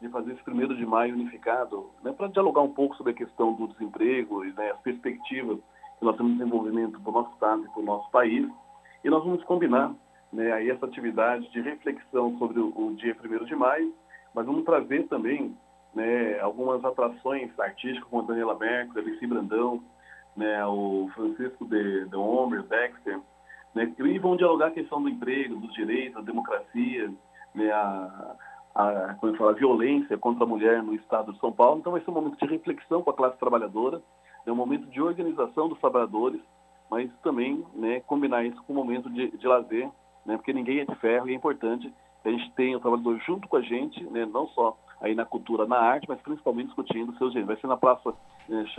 de fazer esse primeiro de maio unificado, né, para dialogar um pouco sobre a questão do desemprego e né, as perspectivas que nós temos de desenvolvimento para o nosso estado e para o nosso país. E nós vamos combinar né, aí essa atividade de reflexão sobre o, o dia 1 de maio, mas vamos trazer também né, algumas atrações artísticas, como a Daniela Mercury, Alice Brandão, né, o Francisco de, de Homer, Dexter, né, e vão dialogar a questão do emprego, dos direitos, da democracia, né, a, a, como eu falo, a violência contra a mulher no estado de São Paulo. Então vai ser um momento de reflexão com a classe trabalhadora, é um momento de organização dos trabalhadores, mas também né, combinar isso com um momento de, de lazer, né, porque ninguém é de ferro e é importante que a gente tenha o trabalhador junto com a gente, né, não só aí na cultura, na arte, mas principalmente discutindo seus direitos. Vai ser na Praça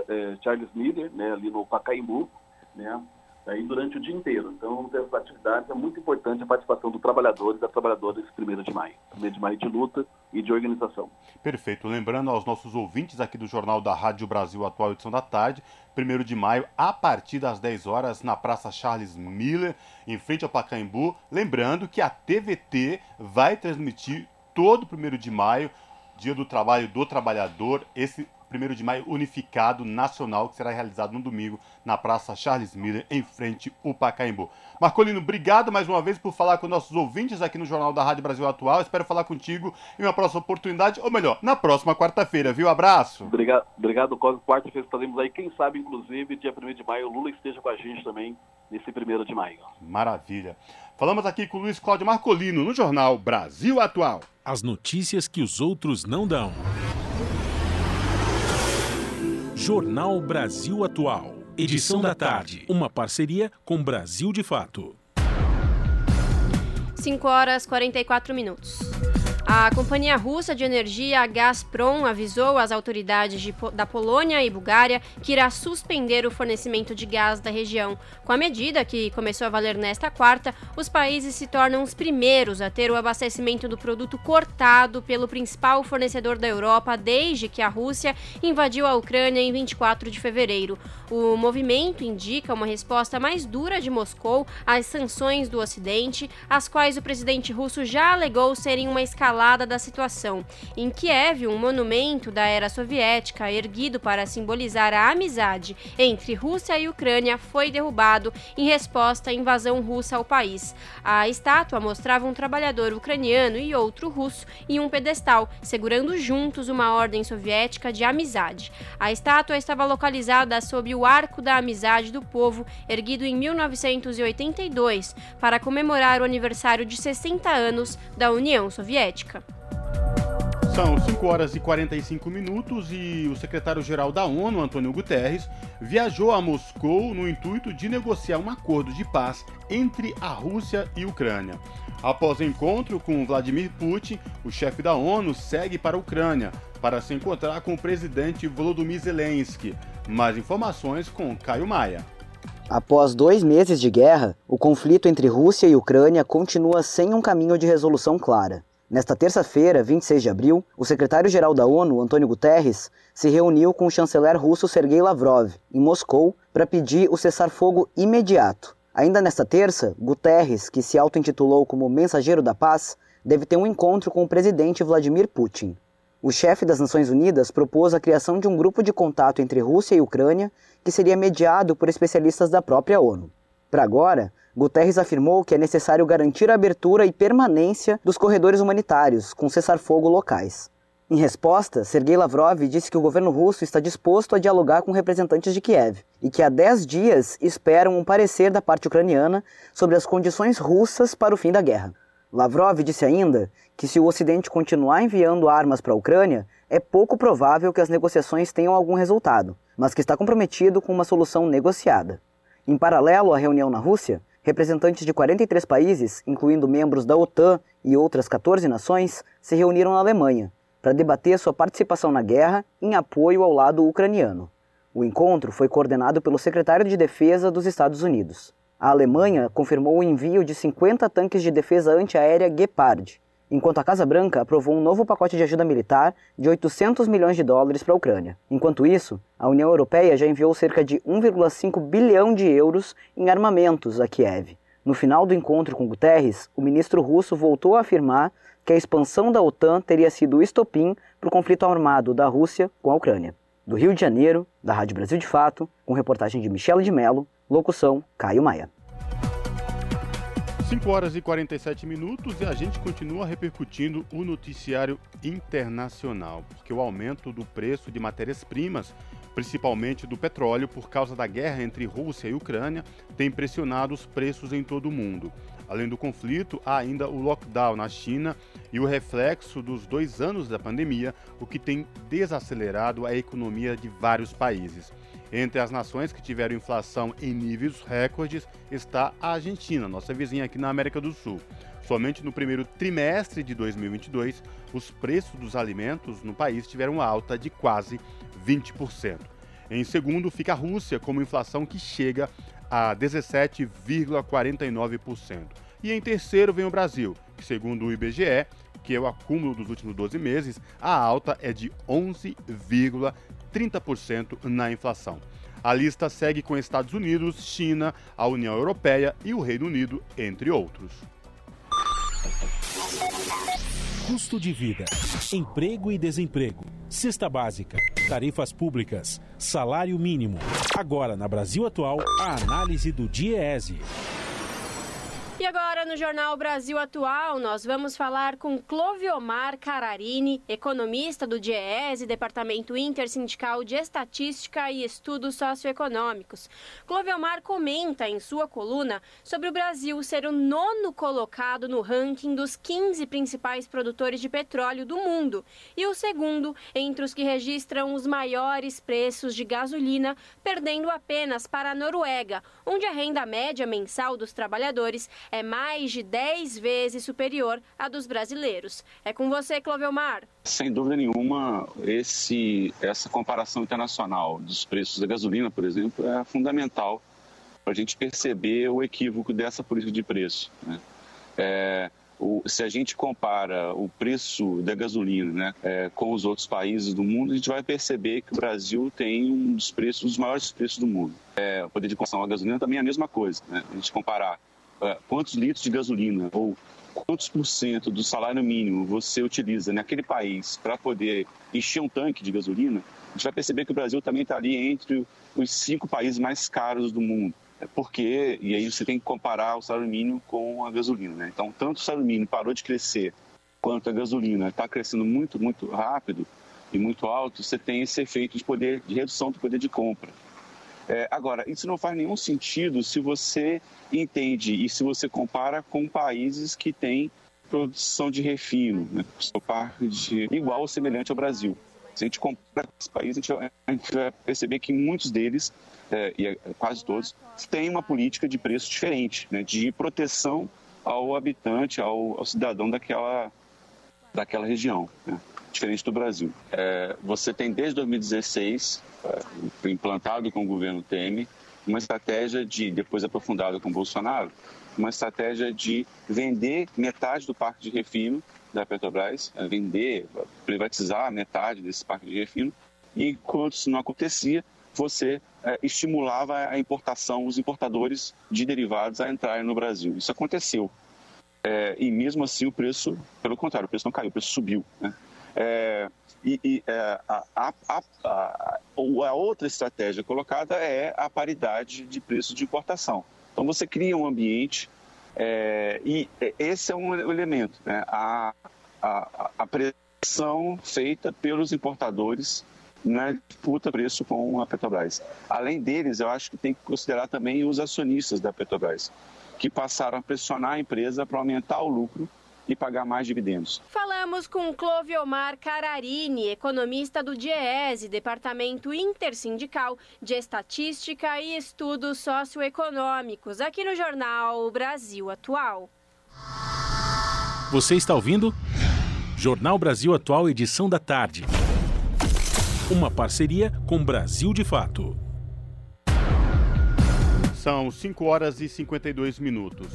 é, Charles Miller, né, ali no Pacaembu, né, aí durante o dia inteiro. Então, vamos ter essas atividades. É muito importante a participação do trabalhador e da trabalhadora esse primeiro de maio. Primeiro de maio de luta e de organização. Perfeito. Lembrando aos nossos ouvintes aqui do Jornal da Rádio Brasil Atual, edição da tarde, primeiro de maio, a partir das 10 horas, na Praça Charles Miller, em frente ao Pacaembu. Lembrando que a TVT vai transmitir todo o primeiro de maio Dia do Trabalho do Trabalhador, esse 1 de maio unificado nacional que será realizado no domingo na Praça Charles Miller, em frente ao Pacaembu. Marcolino, obrigado mais uma vez por falar com nossos ouvintes aqui no Jornal da Rádio Brasil Atual. Espero falar contigo em uma próxima oportunidade, ou melhor, na próxima quarta-feira, viu? Abraço. Obrigado, obrigado Cosme. Quarta-feira estaremos aí. Quem sabe, inclusive, dia 1 de maio, o Lula esteja com a gente também nesse 1 de maio. Maravilha. Falamos aqui com o Luiz Cláudio Marcolino no Jornal Brasil Atual. As notícias que os outros não dão. Jornal Brasil Atual. Edição da tarde. Uma parceria com Brasil de Fato. 5 horas 44 minutos. A companhia russa de energia Gazprom avisou as autoridades de, da Polônia e Bulgária que irá suspender o fornecimento de gás da região. Com a medida, que começou a valer nesta quarta, os países se tornam os primeiros a ter o abastecimento do produto cortado pelo principal fornecedor da Europa desde que a Rússia invadiu a Ucrânia em 24 de fevereiro. O movimento indica uma resposta mais dura de Moscou às sanções do Ocidente, as quais o presidente russo já alegou serem uma escalada escalada da situação. Em Kiev, um monumento da era soviética, erguido para simbolizar a amizade entre Rússia e Ucrânia, foi derrubado em resposta à invasão russa ao país. A estátua mostrava um trabalhador ucraniano e outro russo em um pedestal, segurando juntos uma ordem soviética de amizade. A estátua estava localizada sob o Arco da Amizade do Povo, erguido em 1982, para comemorar o aniversário de 60 anos da União Soviética. São 5 horas e 45 minutos e o secretário-geral da ONU, Antônio Guterres, viajou a Moscou no intuito de negociar um acordo de paz entre a Rússia e a Ucrânia. Após o encontro com Vladimir Putin, o chefe da ONU segue para a Ucrânia para se encontrar com o presidente Volodymyr Zelensky. Mais informações com Caio Maia. Após dois meses de guerra, o conflito entre Rússia e Ucrânia continua sem um caminho de resolução clara. Nesta terça-feira, 26 de abril, o secretário-geral da ONU, Antônio Guterres, se reuniu com o chanceler russo Sergei Lavrov, em Moscou, para pedir o cessar-fogo imediato. Ainda nesta terça, Guterres, que se auto-intitulou como mensageiro da paz, deve ter um encontro com o presidente Vladimir Putin. O chefe das Nações Unidas propôs a criação de um grupo de contato entre Rússia e Ucrânia, que seria mediado por especialistas da própria ONU. Para agora, Guterres afirmou que é necessário garantir a abertura e permanência dos corredores humanitários, com cessar-fogo locais. Em resposta, Sergei Lavrov disse que o governo russo está disposto a dialogar com representantes de Kiev e que há 10 dias esperam um parecer da parte ucraniana sobre as condições russas para o fim da guerra. Lavrov disse ainda que se o Ocidente continuar enviando armas para a Ucrânia, é pouco provável que as negociações tenham algum resultado, mas que está comprometido com uma solução negociada. Em paralelo à reunião na Rússia, representantes de 43 países, incluindo membros da OTAN e outras 14 nações, se reuniram na Alemanha para debater sua participação na guerra em apoio ao lado ucraniano. O encontro foi coordenado pelo secretário de Defesa dos Estados Unidos. A Alemanha confirmou o envio de 50 tanques de defesa antiaérea Gepard, enquanto a Casa Branca aprovou um novo pacote de ajuda militar de 800 milhões de dólares para a Ucrânia. Enquanto isso, a União Europeia já enviou cerca de 1,5 bilhão de euros em armamentos a Kiev. No final do encontro com Guterres, o ministro russo voltou a afirmar que a expansão da OTAN teria sido o estopim para o conflito armado da Rússia com a Ucrânia. Do Rio de Janeiro, da Rádio Brasil de Fato, com reportagem de Michele de Mello, locução Caio Maia. 5 horas e 47 minutos e a gente continua repercutindo o noticiário internacional, porque o aumento do preço de matérias-primas, principalmente do petróleo, por causa da guerra entre Rússia e Ucrânia, tem pressionado os preços em todo o mundo. Além do conflito, há ainda o lockdown na China e o reflexo dos dois anos da pandemia, o que tem desacelerado a economia de vários países. Entre as nações que tiveram inflação em níveis recordes está a Argentina, nossa vizinha aqui na América do Sul. Somente no primeiro trimestre de 2022, os preços dos alimentos no país tiveram alta de quase 20%. Em segundo, fica a Rússia, com uma inflação que chega a 17,49%. E em terceiro vem o Brasil, que segundo o IBGE, que é o acúmulo dos últimos 12 meses, a alta é de 11,3%. 30% na inflação. A lista segue com Estados Unidos, China, a União Europeia e o Reino Unido, entre outros. custo de vida, emprego e desemprego, cesta básica, tarifas públicas, salário mínimo. Agora, na Brasil Atual, a análise do DIEESE. E agora, no Jornal Brasil Atual, nós vamos falar com Cloviomar Cararini, economista do DIEESE, Departamento Intersindical de Estatística e Estudos Socioeconômicos. Cloviomar comenta em sua coluna sobre o Brasil ser o nono colocado no ranking dos 15 principais produtores de petróleo do mundo e o segundo entre os que registram os maiores preços de gasolina, perdendo apenas para a Noruega, onde a renda média mensal dos trabalhadores é mais de 10 vezes superior à dos brasileiros. É com você, Clovelmar. Sem dúvida nenhuma, esse, essa comparação internacional dos preços da gasolina, por exemplo, é fundamental para a gente perceber o equívoco dessa política de preço. Né? É, o, se a gente compara o preço da gasolina né, é, com os outros países do mundo, a gente vai perceber que o Brasil tem um dos preços, um dos maiores preços do mundo. É, o poder de consumo da gasolina também é a mesma coisa. Né? A gente comparar quantos litros de gasolina ou quantos por cento do salário mínimo você utiliza naquele país para poder encher um tanque de gasolina, a gente vai perceber que o Brasil também está ali entre os cinco países mais caros do mundo. É porque, e aí você tem que comparar o salário mínimo com a gasolina. Né? Então, tanto o salário mínimo parou de crescer, quanto a gasolina está crescendo muito, muito rápido e muito alto, você tem esse efeito de poder de redução do poder de compra. É, agora, isso não faz nenhum sentido se você entende e se você compara com países que têm produção de refino, né? de, igual ou semelhante ao Brasil. Se a gente compara com esses países, a gente, vai, perceber que muitos deles, é, e é, quase todos, têm uma política de preço diferente, né? de proteção ao habitante, ao, ao cidadão daquela, daquela região. Né? Diferente do Brasil. É, você tem desde 2016, é, implantado com o governo Temer, uma estratégia de, depois aprofundada com Bolsonaro, uma estratégia de vender metade do parque de refino da Petrobras, é, vender, privatizar metade desse parque de refino, e enquanto isso não acontecia, você é, estimulava a importação, os importadores de derivados a entrarem no Brasil. Isso aconteceu. É, e mesmo assim o preço, pelo contrário, o preço não caiu, o preço subiu. Né? É, e, e é, a, a, a, a, outra estratégia colocada é a paridade de preços de importação. Então você cria um ambiente é, e esse é um elemento, né? a, a pressão feita pelos importadores na disputa preço com a Petrobras. Além deles, eu acho que tem que considerar também os acionistas da Petrobras, que passaram a pressionar a empresa para aumentar o lucro e pagar mais dividendos. Falamos com Cloviomar Cararini, economista do DIEESE, Departamento Intersindical de Estatística e Estudos Socioeconômicos, aqui no jornal Brasil Atual. Você está ouvindo? Jornal Brasil Atual, edição da tarde. Uma parceria com Brasil de Fato. São 5 horas e 52 minutos.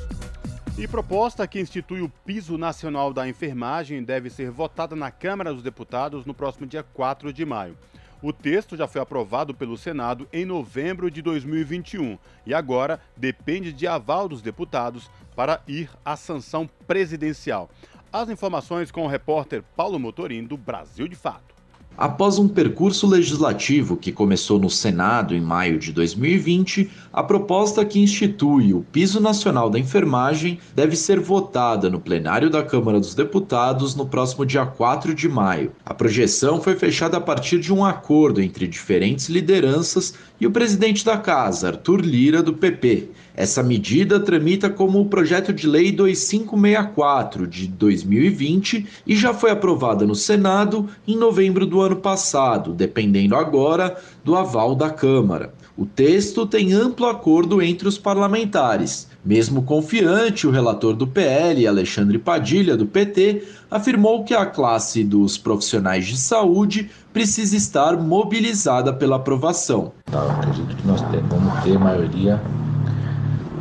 E proposta que institui o piso nacional da enfermagem deve ser votada na Câmara dos Deputados no próximo dia 4 de maio. O texto já foi aprovado pelo Senado em novembro de 2021 e agora depende de aval dos deputados para ir à sanção presidencial. As informações com o repórter Paulo Motorim, do Brasil de Fato. Após um percurso legislativo que começou no Senado em maio de 2020, a proposta que institui o Piso Nacional da Enfermagem deve ser votada no plenário da Câmara dos Deputados no próximo dia 4 de maio. A projeção foi fechada a partir de um acordo entre diferentes lideranças e o presidente da Casa, Arthur Lira, do PP. Essa medida tramita como o projeto de lei 2564 de 2020 e já foi aprovada no Senado em novembro do ano passado, dependendo agora do aval da Câmara. O texto tem amplo acordo entre os parlamentares. Mesmo confiante, o relator do PL, Alexandre Padilha, do PT, afirmou que a classe dos profissionais de saúde precisa estar mobilizada pela aprovação. Eu acredito que nós vamos ter maioria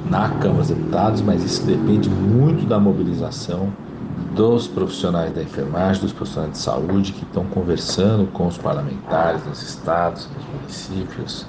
na Câmara dos Deputados, mas isso depende muito da mobilização dos profissionais da enfermagem, dos profissionais de saúde que estão conversando com os parlamentares nos estados, nos municípios,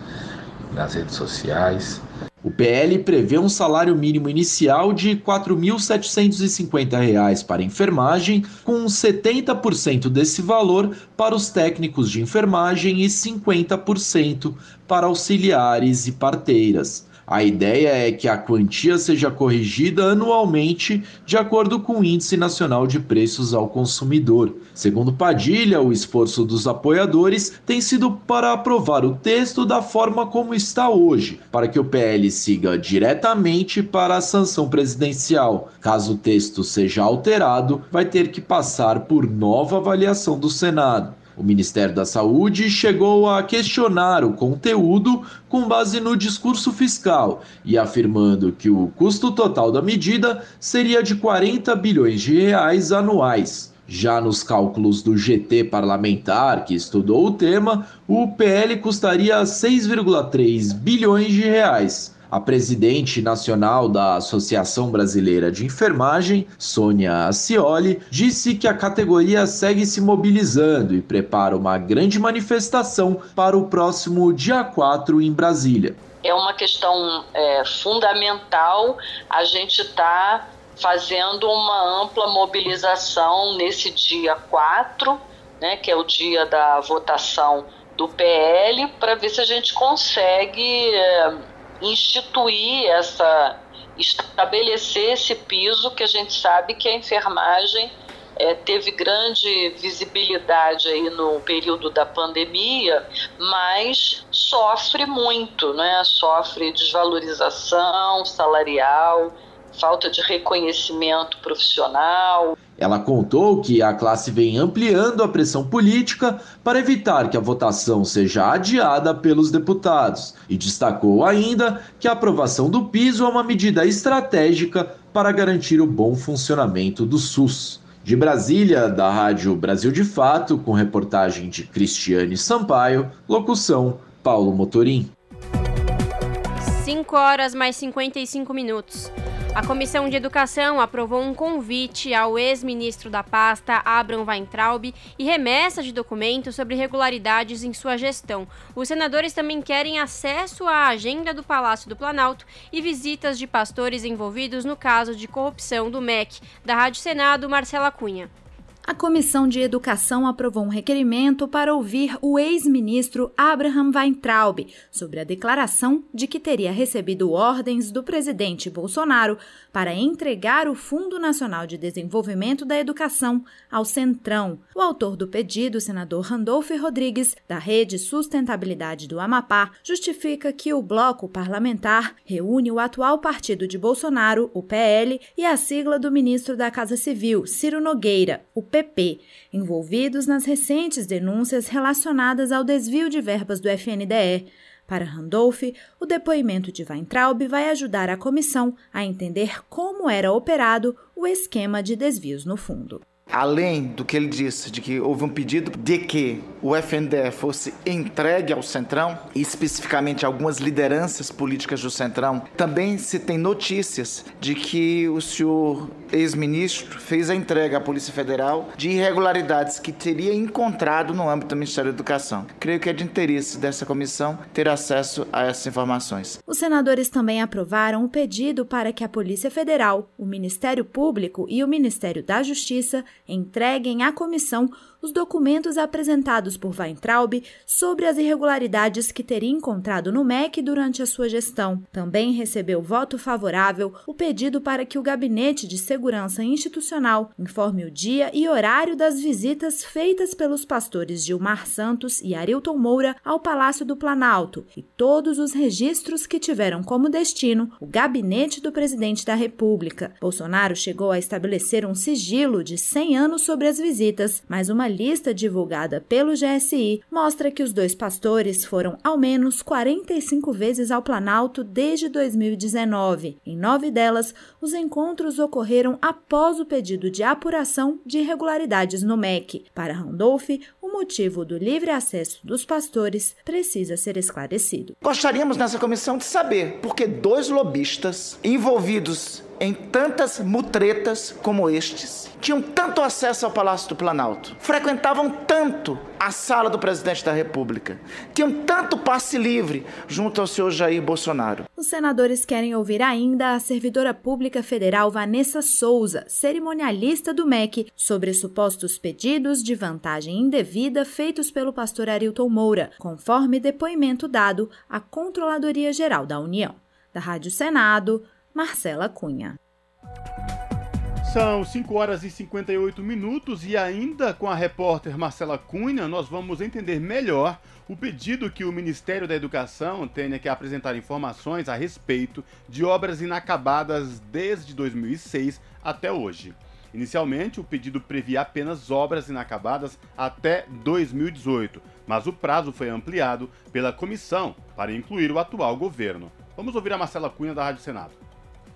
nas redes sociais. O PL prevê um salário mínimo inicial de R$ 4.750 para enfermagem, com 70% desse valor para os técnicos de enfermagem e 50% para auxiliares e parteiras. A ideia é que a quantia seja corrigida anualmente de acordo com o Índice Nacional de Preços ao Consumidor. Segundo Padilha, o esforço dos apoiadores tem sido para aprovar o texto da forma como está hoje, para que o PL siga diretamente para a sanção presidencial. Caso o texto seja alterado, vai ter que passar por nova avaliação do Senado. O Ministério da Saúde chegou a questionar o conteúdo com base no discurso fiscal e afirmando que o custo total da medida seria de 40 bilhões de reais anuais. Já nos cálculos do GT parlamentar, que estudou o tema, o PL custaria 6,3 bilhões de reais. A presidente nacional da Associação Brasileira de Enfermagem, Sônia Ascioli, disse que a categoria segue se mobilizando e prepara uma grande manifestação para o próximo dia 4 em Brasília. É uma questão é, fundamental a gente estar tá fazendo uma ampla mobilização nesse dia 4, né, que é o dia da votação do PL, para ver se a gente consegue. É, instituir essa, estabelecer esse piso que a gente sabe que a enfermagem é, teve grande visibilidade aí no período da pandemia, mas sofre muito, né? Sofre desvalorização salarial, falta de reconhecimento profissional. Ela contou que a classe vem ampliando a pressão política para evitar que a votação seja adiada pelos deputados e destacou ainda que a aprovação do piso é uma medida estratégica para garantir o bom funcionamento do SUS. De Brasília, da Rádio Brasil de Fato, com reportagem de Cristiane Sampaio, locução Paulo Motorim. 5 horas mais 55 minutos. A Comissão de Educação aprovou um convite ao ex-ministro da pasta, Abraham Weintraub, e remessa de documentos sobre irregularidades em sua gestão. Os senadores também querem acesso à agenda do Palácio do Planalto e visitas de pastores envolvidos no caso de corrupção do MEC. Da Rádio Senado, Marcela Cunha. A Comissão de Educação aprovou um requerimento para ouvir o ex-ministro Abraham Weintraub sobre a declaração de que teria recebido ordens do presidente Bolsonaro para entregar o Fundo Nacional de Desenvolvimento da Educação ao Centrão. O autor do pedido, o senador Randolfo Rodrigues, da Rede Sustentabilidade do Amapá, justifica que o bloco parlamentar reúne o atual partido de Bolsonaro, o PL, e a sigla do ministro da Casa Civil, Ciro Nogueira, o PP, envolvidos nas recentes denúncias relacionadas ao desvio de verbas do FNDE. Para Randolph, o depoimento de Weintraub vai ajudar a comissão a entender como era operado o esquema de desvios no fundo além do que ele disse, de que houve um pedido de que o FNDE fosse entregue ao Centrão, e especificamente algumas lideranças políticas do Centrão, também se tem notícias de que o senhor ex-ministro fez a entrega à Polícia Federal de irregularidades que teria encontrado no âmbito do Ministério da Educação. Creio que é de interesse dessa comissão ter acesso a essas informações. Os senadores também aprovaram o pedido para que a Polícia Federal, o Ministério Público e o Ministério da Justiça entreguem à comissão os documentos apresentados por Weintraub sobre as irregularidades que teria encontrado no MEC durante a sua gestão. Também recebeu voto favorável o pedido para que o Gabinete de Segurança Institucional informe o dia e horário das visitas feitas pelos pastores Gilmar Santos e Arilton Moura ao Palácio do Planalto e todos os registros que tiveram como destino o gabinete do presidente da República. Bolsonaro chegou a estabelecer um sigilo de 100 anos sobre as visitas, mas uma lista divulgada pelo GSI mostra que os dois pastores foram ao menos 45 vezes ao Planalto desde 2019. Em nove delas, os encontros ocorreram após o pedido de apuração de irregularidades no MEC. Para Randolph, o motivo do livre acesso dos pastores precisa ser esclarecido. Gostaríamos nessa comissão de saber por que dois lobistas envolvidos em tantas mutretas como estes, tinham tanto acesso ao Palácio do Planalto, frequentavam tanto a sala do presidente da República, tinham tanto passe livre junto ao senhor Jair Bolsonaro. Os senadores querem ouvir ainda a servidora pública federal Vanessa Souza, cerimonialista do MEC, sobre supostos pedidos de vantagem indevida feitos pelo pastor Arilton Moura, conforme depoimento dado à Controladoria Geral da União. Da Rádio Senado, Marcela Cunha. São 5 horas e 58 minutos e ainda com a repórter Marcela Cunha, nós vamos entender melhor o pedido que o Ministério da Educação tenha que apresentar informações a respeito de obras inacabadas desde 2006 até hoje. Inicialmente, o pedido previa apenas obras inacabadas até 2018, mas o prazo foi ampliado pela comissão para incluir o atual governo. Vamos ouvir a Marcela Cunha da Rádio Senado.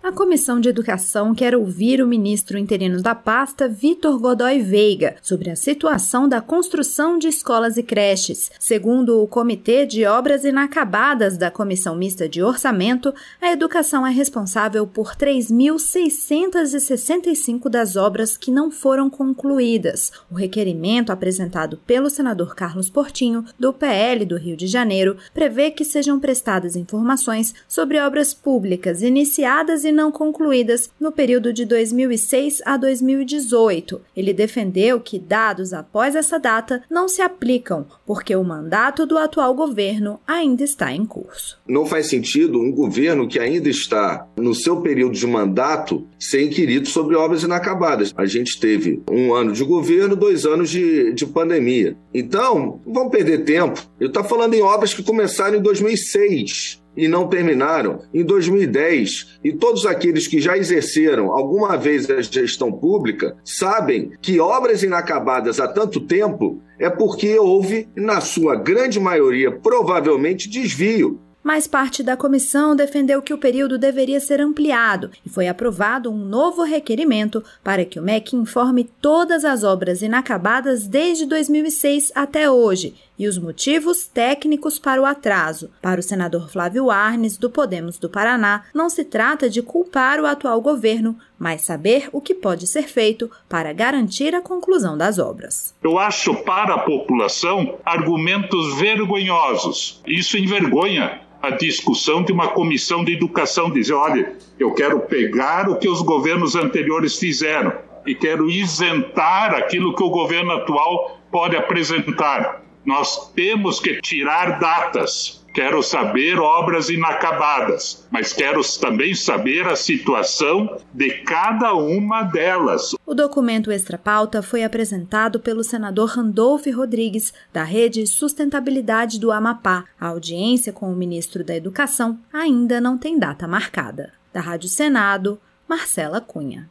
A Comissão de Educação quer ouvir o ministro interino da pasta, Vitor Godoy Veiga, sobre a situação da construção de escolas e creches. Segundo o Comitê de Obras Inacabadas da Comissão Mista de Orçamento, a educação é responsável por 3.665 das obras que não foram concluídas. O requerimento apresentado pelo senador Carlos Portinho, do PL do Rio de Janeiro, prevê que sejam prestadas informações sobre obras públicas iniciadas e não concluídas no período de 2006 a 2018. Ele defendeu que dados após essa data não se aplicam, porque o mandato do atual governo ainda está em curso. Não faz sentido um governo que ainda está no seu período de mandato ser inquirido sobre obras inacabadas. A gente teve um ano de governo, dois anos de, de pandemia. Então, vamos perder tempo. Eu estou falando em obras que começaram em 2006 e não terminaram em 2010. E todos aqueles que já exerceram alguma vez a gestão pública sabem que obras inacabadas há tanto tempo é porque houve, na sua grande maioria, provavelmente desvio mas parte da comissão defendeu que o período deveria ser ampliado e foi aprovado um novo requerimento para que o MEC informe todas as obras inacabadas desde 2006 até hoje e os motivos técnicos para o atraso. Para o senador Flávio Arnes, do Podemos do Paraná, não se trata de culpar o atual governo, mas saber o que pode ser feito para garantir a conclusão das obras. Eu acho para a população argumentos vergonhosos. Isso envergonha a discussão de uma comissão de educação dizer, olha, eu quero pegar o que os governos anteriores fizeram e quero isentar aquilo que o governo atual pode apresentar. Nós temos que tirar datas. Quero saber obras inacabadas, mas quero também saber a situação de cada uma delas. O documento extra-pauta foi apresentado pelo senador Randolph Rodrigues, da Rede Sustentabilidade do Amapá. A audiência com o ministro da Educação ainda não tem data marcada. Da Rádio Senado, Marcela Cunha.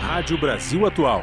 Rádio Brasil Atual.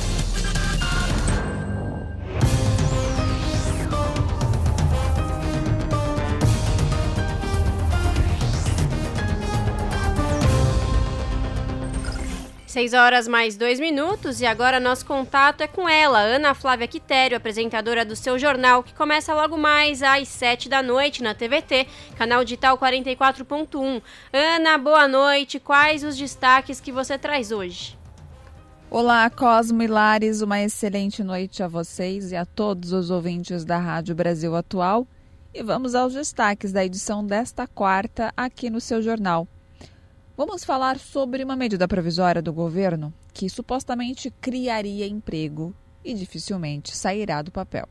Seis horas mais dois minutos e agora nosso contato é com ela, Ana Flávia Quitério, apresentadora do seu jornal, que começa logo mais às sete da noite na TVT, canal digital 44.1. Ana, boa noite. Quais os destaques que você traz hoje? Olá, Cosmo e Lares, uma excelente noite a vocês e a todos os ouvintes da Rádio Brasil Atual. E vamos aos destaques da edição desta quarta aqui no seu jornal. Vamos falar sobre uma medida provisória do governo que supostamente criaria emprego e dificilmente sairá do papel.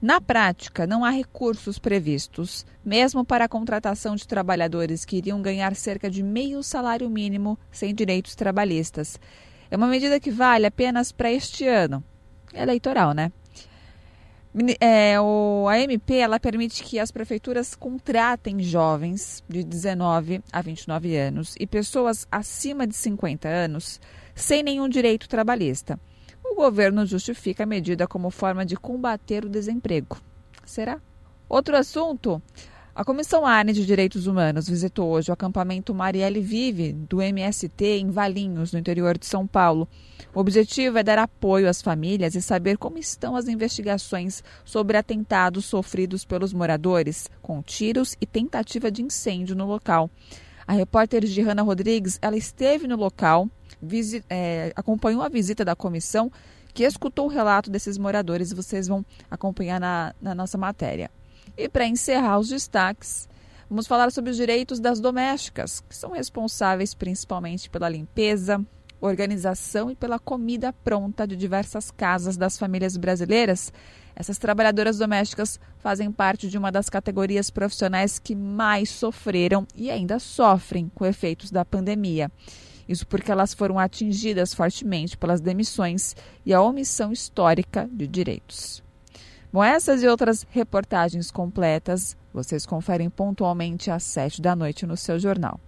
Na prática, não há recursos previstos, mesmo para a contratação de trabalhadores que iriam ganhar cerca de meio salário mínimo sem direitos trabalhistas. É uma medida que vale apenas para este ano. Eleitoral, né? É, o, a MP ela permite que as prefeituras contratem jovens de 19 a 29 anos e pessoas acima de 50 anos sem nenhum direito trabalhista. O governo justifica a medida como forma de combater o desemprego. Será? Outro assunto. A Comissão ARNE de Direitos Humanos visitou hoje o acampamento Marielle Vive, do MST, em Valinhos, no interior de São Paulo. O objetivo é dar apoio às famílias e saber como estão as investigações sobre atentados sofridos pelos moradores, com tiros e tentativa de incêndio no local. A repórter Gihanna Rodrigues ela esteve no local, é, acompanhou a visita da comissão, que escutou o relato desses moradores vocês vão acompanhar na, na nossa matéria. E para encerrar os destaques, vamos falar sobre os direitos das domésticas, que são responsáveis principalmente pela limpeza, organização e pela comida pronta de diversas casas das famílias brasileiras. Essas trabalhadoras domésticas fazem parte de uma das categorias profissionais que mais sofreram e ainda sofrem com efeitos da pandemia. Isso porque elas foram atingidas fortemente pelas demissões e a omissão histórica de direitos. Bom, essas e outras reportagens completas vocês conferem pontualmente às sete da noite no seu jornal.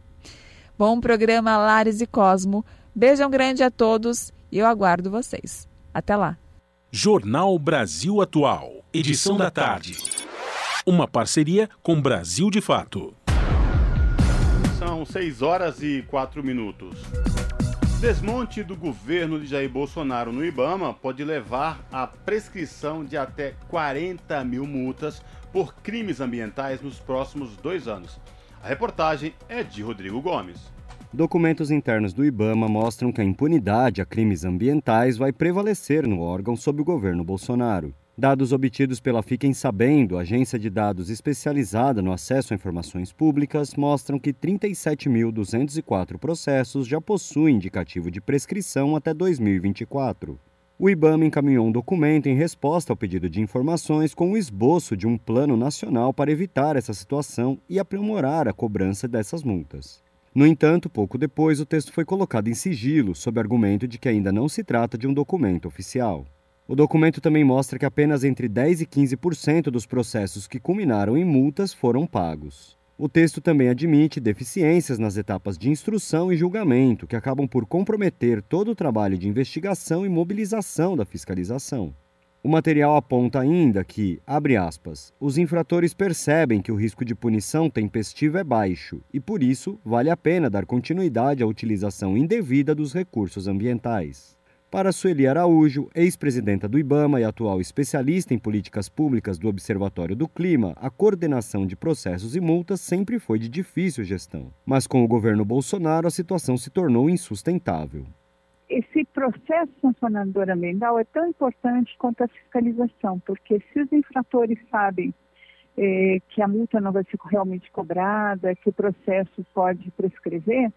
Bom programa Lares e Cosmo. Beijão grande a todos e eu aguardo vocês. Até lá. Jornal Brasil Atual, edição da tarde. Uma parceria com Brasil de Fato. São 6 horas e 4 minutos. Desmonte do governo de Jair Bolsonaro no Ibama pode levar à prescrição de até 40 mil multas por crimes ambientais nos próximos dois anos. A reportagem é de Rodrigo Gomes. Documentos internos do Ibama mostram que a impunidade a crimes ambientais vai prevalecer no órgão sob o governo Bolsonaro. Dados obtidos pela Fiquem Sabendo, agência de dados especializada no acesso a informações públicas, mostram que 37.204 processos já possuem indicativo de prescrição até 2024. O IBAMA encaminhou um documento em resposta ao pedido de informações com o esboço de um plano nacional para evitar essa situação e aprimorar a cobrança dessas multas. No entanto, pouco depois, o texto foi colocado em sigilo, sob argumento de que ainda não se trata de um documento oficial. O documento também mostra que apenas entre 10 e 15% dos processos que culminaram em multas foram pagos. O texto também admite deficiências nas etapas de instrução e julgamento, que acabam por comprometer todo o trabalho de investigação e mobilização da fiscalização. O material aponta ainda que, abre aspas, os infratores percebem que o risco de punição tempestiva é baixo e, por isso, vale a pena dar continuidade à utilização indevida dos recursos ambientais. Para Sueli Araújo, ex-presidenta do IBAMA e atual especialista em políticas públicas do Observatório do Clima, a coordenação de processos e multas sempre foi de difícil gestão. Mas com o governo Bolsonaro, a situação se tornou insustentável. Esse processo sancionador ambiental é tão importante quanto a fiscalização, porque se os infratores sabem eh, que a multa não vai ser realmente cobrada, que o processo pode prescrever,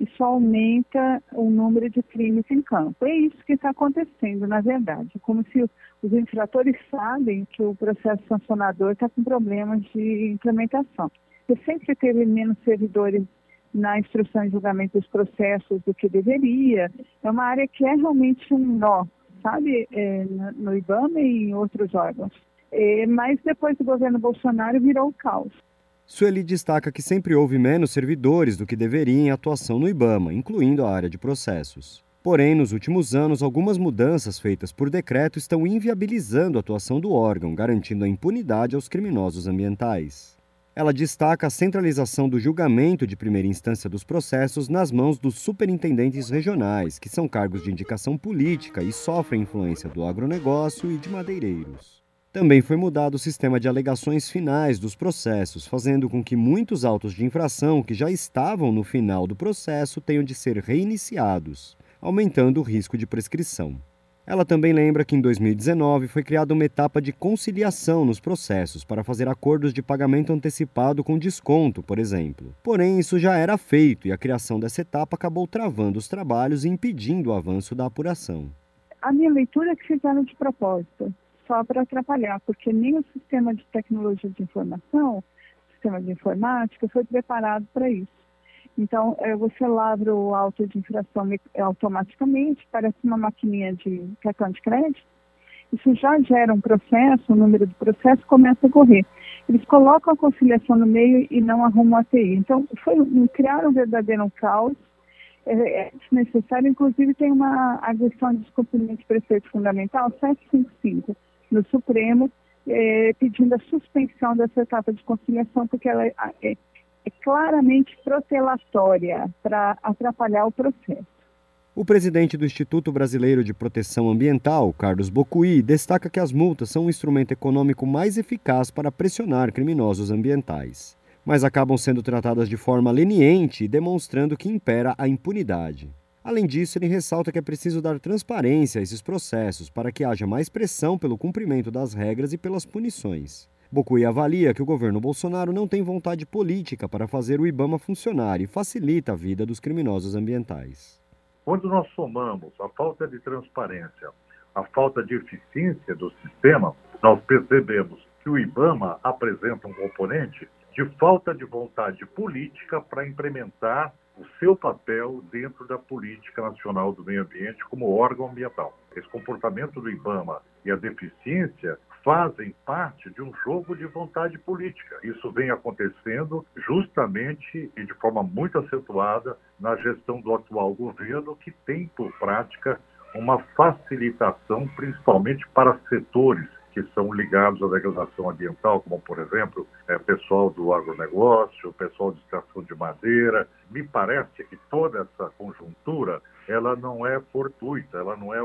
isso aumenta o número de crimes em campo. É isso que está acontecendo, na verdade. Como se os infratores sabem que o processo sancionador está com problemas de implementação. Você sempre teve menos servidores na instrução e julgamento dos processos do que deveria. É uma área que é realmente um nó, sabe, é, no IBAMA e em outros órgãos. É, mas depois do governo Bolsonaro virou o caos. Sueli destaca que sempre houve menos servidores do que deveria em atuação no IBAMA, incluindo a área de processos. Porém, nos últimos anos, algumas mudanças feitas por decreto estão inviabilizando a atuação do órgão, garantindo a impunidade aos criminosos ambientais. Ela destaca a centralização do julgamento de primeira instância dos processos nas mãos dos superintendentes regionais, que são cargos de indicação política e sofrem influência do agronegócio e de madeireiros. Também foi mudado o sistema de alegações finais dos processos, fazendo com que muitos autos de infração que já estavam no final do processo tenham de ser reiniciados, aumentando o risco de prescrição. Ela também lembra que em 2019 foi criada uma etapa de conciliação nos processos para fazer acordos de pagamento antecipado com desconto, por exemplo. Porém, isso já era feito e a criação dessa etapa acabou travando os trabalhos e impedindo o avanço da apuração. A minha leitura é que fizeram de propósito só para atrapalhar, porque nem o sistema de tecnologia de informação, sistema de informática, foi preparado para isso. Então, é, você lavra o auto de infração automaticamente, parece uma maquininha de cartão de crédito. Isso já gera um processo, o número de processos começa a correr. Eles colocam a conciliação no meio e não arrumam a TI. Então, foi, criaram um verdadeiro caos é, é desnecessário. Inclusive, tem uma agressão de descumprimento de preceito fundamental 755 no Supremo, é, pedindo a suspensão dessa etapa de conciliação, porque ela é, é, é claramente protelatória para atrapalhar o processo. O presidente do Instituto Brasileiro de Proteção Ambiental, Carlos Bocuí, destaca que as multas são um instrumento econômico mais eficaz para pressionar criminosos ambientais, mas acabam sendo tratadas de forma leniente, demonstrando que impera a impunidade. Além disso, ele ressalta que é preciso dar transparência a esses processos para que haja mais pressão pelo cumprimento das regras e pelas punições. Bocui avalia que o governo Bolsonaro não tem vontade política para fazer o IBAMA funcionar e facilita a vida dos criminosos ambientais. Quando nós somamos a falta de transparência, a falta de eficiência do sistema, nós percebemos que o IBAMA apresenta um componente de falta de vontade política para implementar o seu papel dentro da política nacional do meio ambiente como órgão ambiental. Esse comportamento do IBAMA e a deficiência fazem parte de um jogo de vontade política. Isso vem acontecendo justamente e de forma muito acentuada na gestão do atual governo, que tem por prática uma facilitação, principalmente para setores que são ligados à degradação ambiental, como, por exemplo, é, pessoal do agronegócio, pessoal de extração de madeira. Me parece que toda essa conjuntura ela não é fortuita, ela não é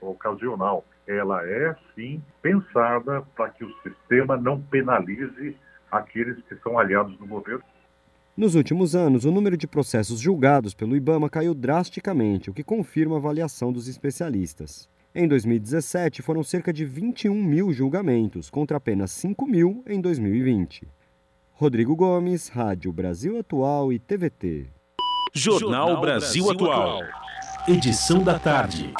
ocasional. Ela é, sim, pensada para que o sistema não penalize aqueles que são aliados do governo. Nos últimos anos, o número de processos julgados pelo IBAMA caiu drasticamente, o que confirma a avaliação dos especialistas. Em 2017, foram cerca de 21 mil julgamentos, contra apenas 5 mil em 2020. Rodrigo Gomes, Rádio Brasil Atual e TVT. Jornal Brasil Atual. Edição da tarde.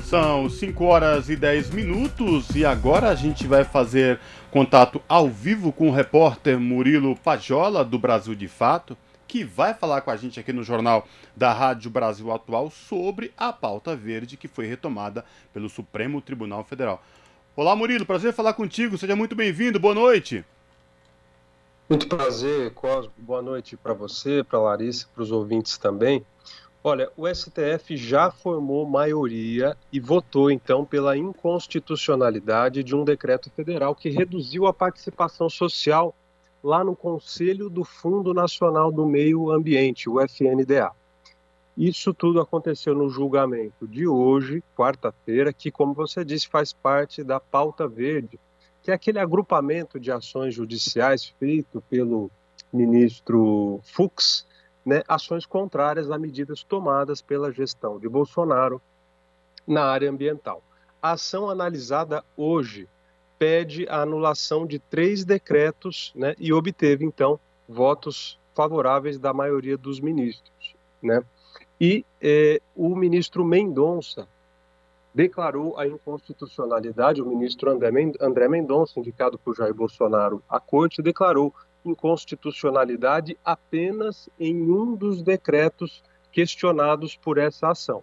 São 5 horas e 10 minutos e agora a gente vai fazer contato ao vivo com o repórter Murilo Pajola, do Brasil de Fato que vai falar com a gente aqui no Jornal da Rádio Brasil Atual sobre a pauta verde que foi retomada pelo Supremo Tribunal Federal. Olá, Murilo, prazer falar contigo, seja muito bem-vindo, boa noite. Muito prazer, Cosmo, boa noite para você, para Larissa, para os ouvintes também. Olha, o STF já formou maioria e votou então pela inconstitucionalidade de um decreto federal que reduziu a participação social lá no Conselho do Fundo Nacional do Meio Ambiente, o FNDA. Isso tudo aconteceu no julgamento de hoje, quarta-feira, que, como você disse, faz parte da pauta verde, que é aquele agrupamento de ações judiciais feito pelo ministro Fux, né, ações contrárias a medidas tomadas pela gestão de Bolsonaro na área ambiental. A ação analisada hoje pede a anulação de três decretos né, e obteve, então, votos favoráveis da maioria dos ministros. Né? E eh, o ministro Mendonça declarou a inconstitucionalidade, o ministro André Mendonça, indicado por Jair Bolsonaro à corte, declarou inconstitucionalidade apenas em um dos decretos questionados por essa ação.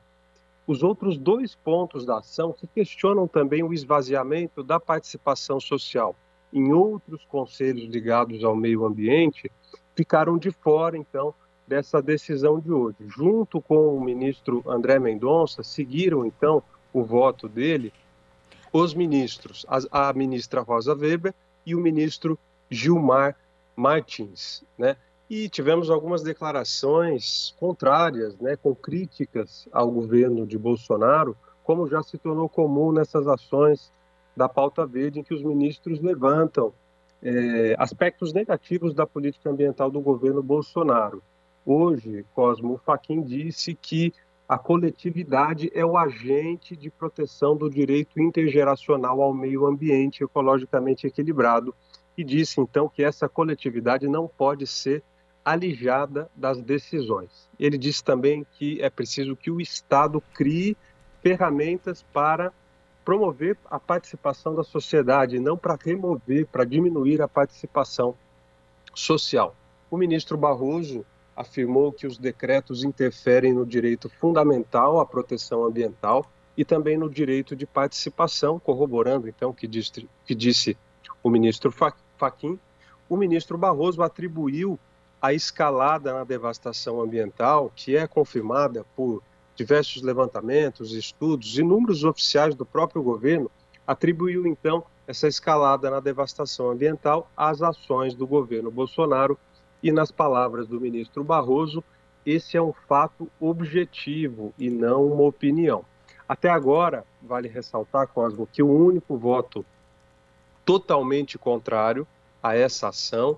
Os outros dois pontos da ação que questionam também o esvaziamento da participação social em outros conselhos ligados ao meio ambiente ficaram de fora, então, dessa decisão de hoje. Junto com o ministro André Mendonça, seguiram, então, o voto dele os ministros, a, a ministra Rosa Weber e o ministro Gilmar Martins, né? E tivemos algumas declarações contrárias, né, com críticas ao governo de Bolsonaro, como já se tornou comum nessas ações da pauta verde, em que os ministros levantam é, aspectos negativos da política ambiental do governo Bolsonaro. Hoje, Cosmo Fachin disse que a coletividade é o agente de proteção do direito intergeracional ao meio ambiente ecologicamente equilibrado e disse então que essa coletividade não pode ser alijada das decisões. Ele disse também que é preciso que o Estado crie ferramentas para promover a participação da sociedade, não para remover, para diminuir a participação social. O ministro Barroso afirmou que os decretos interferem no direito fundamental à proteção ambiental e também no direito de participação, corroborando então o que disse, que disse o ministro Fachin. O ministro Barroso atribuiu a escalada na devastação ambiental, que é confirmada por diversos levantamentos, estudos, inúmeros oficiais do próprio governo atribuiu então essa escalada na devastação ambiental às ações do governo Bolsonaro e nas palavras do ministro Barroso, esse é um fato objetivo e não uma opinião. Até agora, vale ressaltar, Cosmo, que o único voto totalmente contrário a essa ação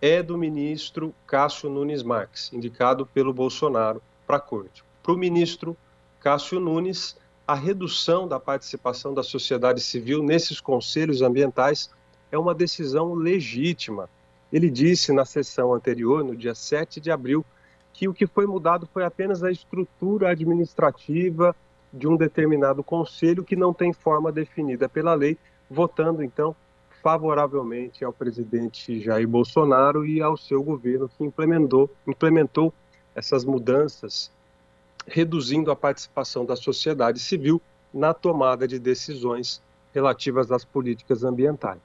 é do ministro Cássio Nunes Marques, indicado pelo Bolsonaro para a corte. Para o ministro Cássio Nunes, a redução da participação da sociedade civil nesses conselhos ambientais é uma decisão legítima. Ele disse na sessão anterior, no dia 7 de abril, que o que foi mudado foi apenas a estrutura administrativa de um determinado conselho que não tem forma definida pela lei, votando então favoravelmente ao presidente Jair Bolsonaro e ao seu governo que implementou, implementou essas mudanças reduzindo a participação da sociedade civil na tomada de decisões relativas às políticas ambientais.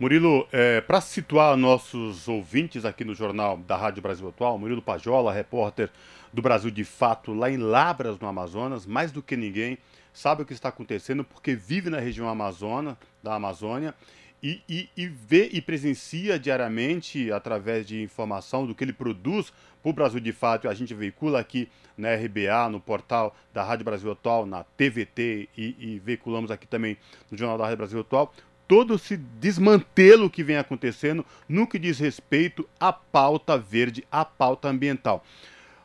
Murilo, é, para situar nossos ouvintes aqui no Jornal da Rádio Brasil Atual, Murilo Pajola, repórter do Brasil de Fato, lá em Labras, no Amazonas, mais do que ninguém, sabe o que está acontecendo porque vive na região Amazônia, da Amazônia e, e, e, vê e presencia diariamente, através de informação do que ele produz para o Brasil de Fato, a gente veicula aqui na RBA, no portal da Rádio Brasil Atual, na TVT e, e veiculamos aqui também no Jornal da Rádio Brasil Atual, todo esse desmantelo que vem acontecendo no que diz respeito à pauta verde, à pauta ambiental.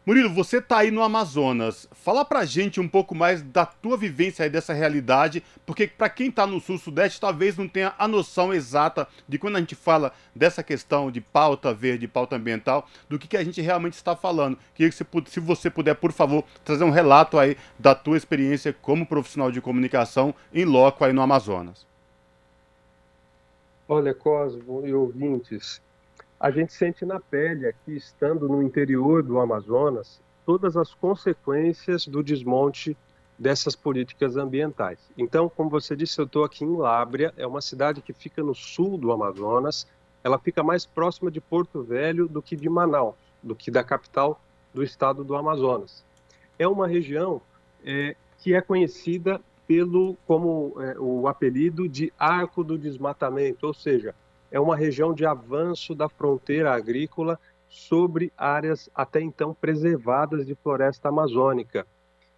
Murilo, você está aí no Amazonas. Fala pra gente um pouco mais da tua vivência aí dessa realidade, porque para quem está no sul-sudeste talvez não tenha a noção exata de quando a gente fala dessa questão de pauta verde, pauta ambiental, do que, que a gente realmente está falando. Queria que você, se você puder, por favor, trazer um relato aí da tua experiência como profissional de comunicação em loco aí no Amazonas. Olha, Cosmo e ouvintes, a gente sente na pele aqui, estando no interior do Amazonas, todas as consequências do desmonte dessas políticas ambientais. Então, como você disse, eu estou aqui em Lábrea, é uma cidade que fica no sul do Amazonas, ela fica mais próxima de Porto Velho do que de Manaus, do que da capital do estado do Amazonas. É uma região é, que é conhecida pelo como é, o apelido de Arco do Desmatamento, ou seja, é uma região de avanço da fronteira agrícola sobre áreas até então preservadas de floresta amazônica.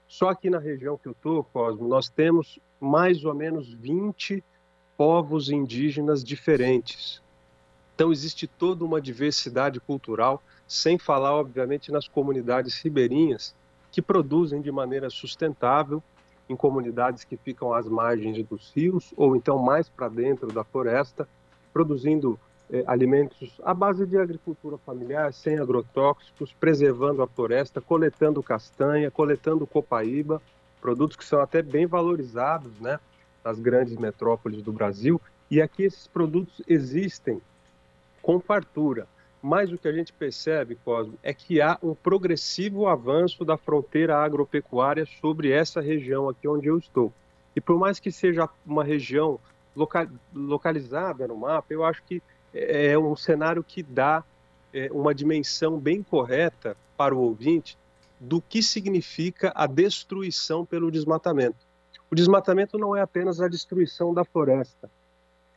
Só aqui na região que eu estou, Cosmo, nós temos mais ou menos 20 povos indígenas diferentes. Então existe toda uma diversidade cultural, sem falar, obviamente, nas comunidades ribeirinhas, que produzem de maneira sustentável em comunidades que ficam às margens dos rios ou então mais para dentro da floresta, produzindo eh, alimentos à base de agricultura familiar, sem agrotóxicos, preservando a floresta, coletando castanha, coletando copaíba, produtos que são até bem valorizados né, nas grandes metrópoles do Brasil. E aqui esses produtos existem com fartura. Mas o que a gente percebe, Cosmo, é que há um progressivo avanço da fronteira agropecuária sobre essa região aqui onde eu estou. E por mais que seja uma região localizada no mapa, eu acho que é, é um cenário que dá é, uma dimensão bem correta para o ouvinte do que significa a destruição pelo desmatamento. O desmatamento não é apenas a destruição da floresta,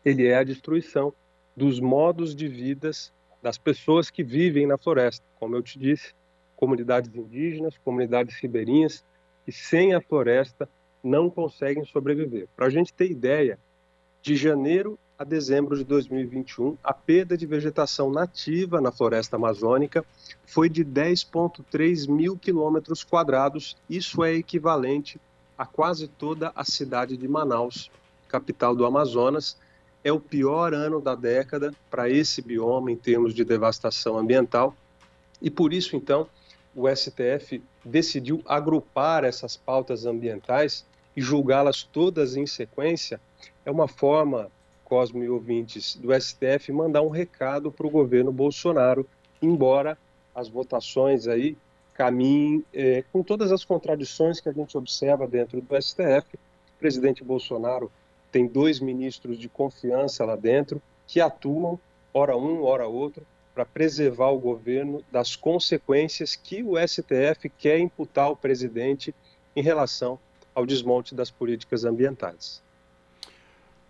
ele é a destruição dos modos de vidas das pessoas que vivem na floresta. Como eu te disse, comunidades indígenas, comunidades ribeirinhas, que sem a floresta não conseguem sobreviver. Para a gente ter ideia, de janeiro a dezembro de 2021, a perda de vegetação nativa na floresta amazônica foi de 10,3 mil quilômetros quadrados. Isso é equivalente a quase toda a cidade de Manaus, capital do Amazonas. É o pior ano da década para esse bioma em termos de devastação ambiental. E por isso, então, o STF decidiu agrupar essas pautas ambientais e julgá-las todas em sequência é uma forma, Cosmo e ouvintes, do STF mandar um recado para o governo Bolsonaro, embora as votações aí caminhem é, com todas as contradições que a gente observa dentro do STF. O presidente Bolsonaro tem dois ministros de confiança lá dentro que atuam, ora um, ora outro, para preservar o governo das consequências que o STF quer imputar ao presidente em relação ao desmonte das políticas ambientais.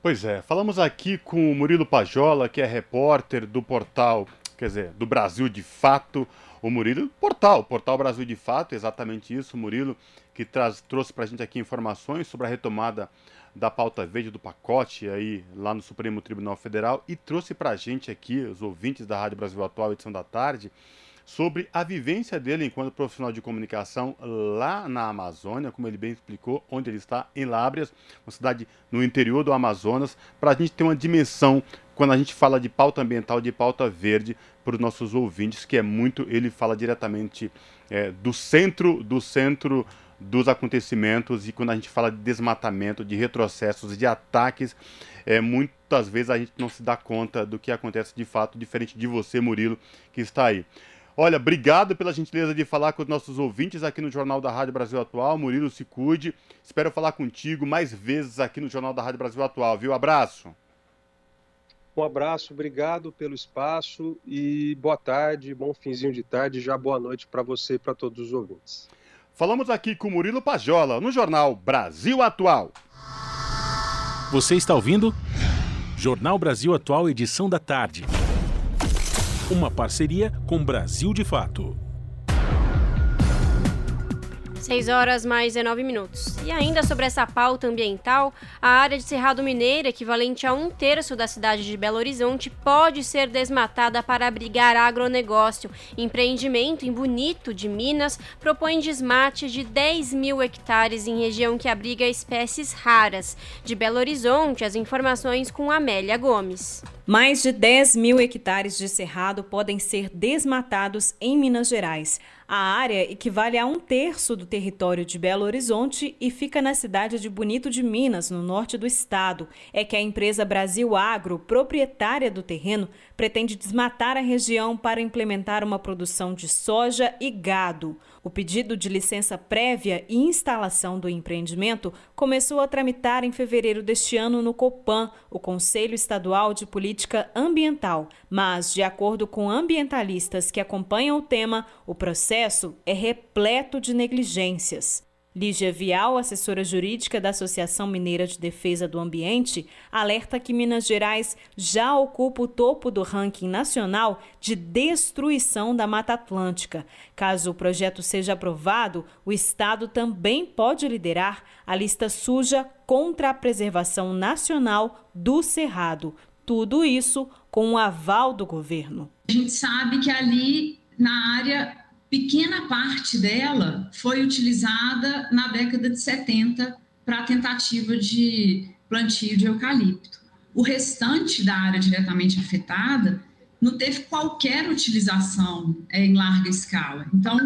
Pois é, falamos aqui com o Murilo Pajola, que é repórter do portal, quer dizer, do Brasil de Fato. O Murilo, portal, Portal Brasil de Fato, exatamente isso, o Murilo, que traz, trouxe para a gente aqui informações sobre a retomada da pauta verde do pacote aí lá no Supremo Tribunal Federal e trouxe para a gente aqui, os ouvintes da Rádio Brasil Atual, edição da tarde, sobre a vivência dele enquanto profissional de comunicação lá na Amazônia, como ele bem explicou, onde ele está, em Lábrias, uma cidade no interior do Amazonas, para a gente ter uma dimensão quando a gente fala de pauta ambiental, de pauta verde, para os nossos ouvintes, que é muito, ele fala diretamente é, do centro, do centro dos acontecimentos e quando a gente fala de desmatamento, de retrocessos, de ataques, é, muitas vezes a gente não se dá conta do que acontece de fato, diferente de você, Murilo, que está aí. Olha, obrigado pela gentileza de falar com os nossos ouvintes aqui no Jornal da Rádio Brasil Atual. Murilo, se cuide. Espero falar contigo mais vezes aqui no Jornal da Rádio Brasil Atual, viu? Abraço. Um abraço, obrigado pelo espaço e boa tarde, bom finzinho de tarde, já boa noite para você e para todos os ouvintes. Falamos aqui com Murilo Pajola no Jornal Brasil Atual. Você está ouvindo? Jornal Brasil Atual, edição da tarde. Uma parceria com Brasil de Fato. 6 horas mais 19 minutos. E ainda sobre essa pauta ambiental, a área de Cerrado Mineiro, equivalente a um terço da cidade de Belo Horizonte, pode ser desmatada para abrigar agronegócio. Empreendimento em Bonito, de Minas, propõe desmate de 10 mil hectares em região que abriga espécies raras. De Belo Horizonte, as informações com Amélia Gomes. Mais de 10 mil hectares de cerrado podem ser desmatados em Minas Gerais. A área equivale a um terço do território de Belo Horizonte e fica na cidade de Bonito de Minas, no norte do estado. É que a empresa Brasil Agro, proprietária do terreno, pretende desmatar a região para implementar uma produção de soja e gado. O pedido de licença prévia e instalação do empreendimento começou a tramitar em fevereiro deste ano no COPAN, o Conselho Estadual de Política Ambiental. Mas, de acordo com ambientalistas que acompanham o tema, o processo é repleto de negligências. Lígia Vial, assessora jurídica da Associação Mineira de Defesa do Ambiente, alerta que Minas Gerais já ocupa o topo do ranking nacional de destruição da Mata Atlântica. Caso o projeto seja aprovado, o Estado também pode liderar a lista suja contra a preservação nacional do Cerrado. Tudo isso com o aval do governo. A gente sabe que ali na área pequena parte dela foi utilizada na década de 70 para a tentativa de plantio de eucalipto. O restante da área diretamente afetada não teve qualquer utilização é, em larga escala. Então,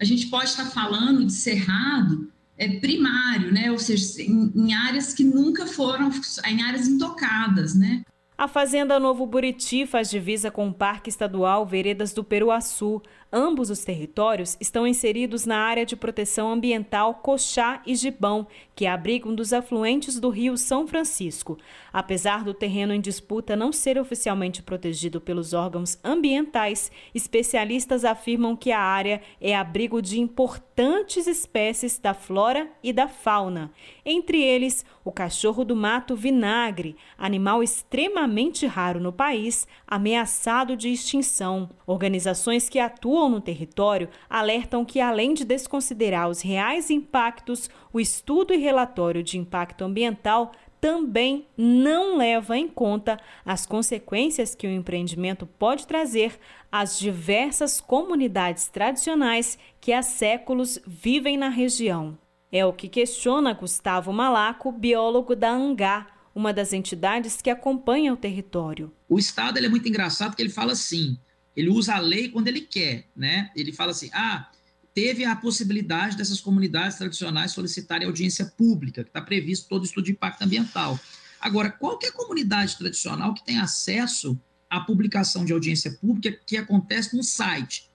a gente pode estar falando de cerrado é, primário, né? ou seja, em, em áreas que nunca foram, em áreas intocadas, né? A Fazenda Novo Buriti faz divisa com o Parque Estadual Veredas do Peruaçu. Ambos os territórios estão inseridos na área de proteção ambiental Coxá e Gibão, que abriga um dos afluentes do rio São Francisco. Apesar do terreno em disputa não ser oficialmente protegido pelos órgãos ambientais, especialistas afirmam que a área é abrigo de importantes espécies da flora e da fauna. Entre eles, o cachorro do mato vinagre, animal extremamente raro no país, ameaçado de extinção. Organizações que atuam atuam no território alertam que, além de desconsiderar os reais impactos, o estudo e relatório de impacto ambiental também não leva em conta as consequências que o empreendimento pode trazer às diversas comunidades tradicionais que há séculos vivem na região. É o que questiona Gustavo Malaco, biólogo da ANGÁ, uma das entidades que acompanha o território. O Estado é muito engraçado porque ele fala assim: ele usa a lei quando ele quer, né? Ele fala assim: ah, teve a possibilidade dessas comunidades tradicionais solicitarem audiência pública, que está previsto todo estudo de impacto ambiental. Agora, qualquer comunidade tradicional que tem acesso à publicação de audiência pública que acontece no site.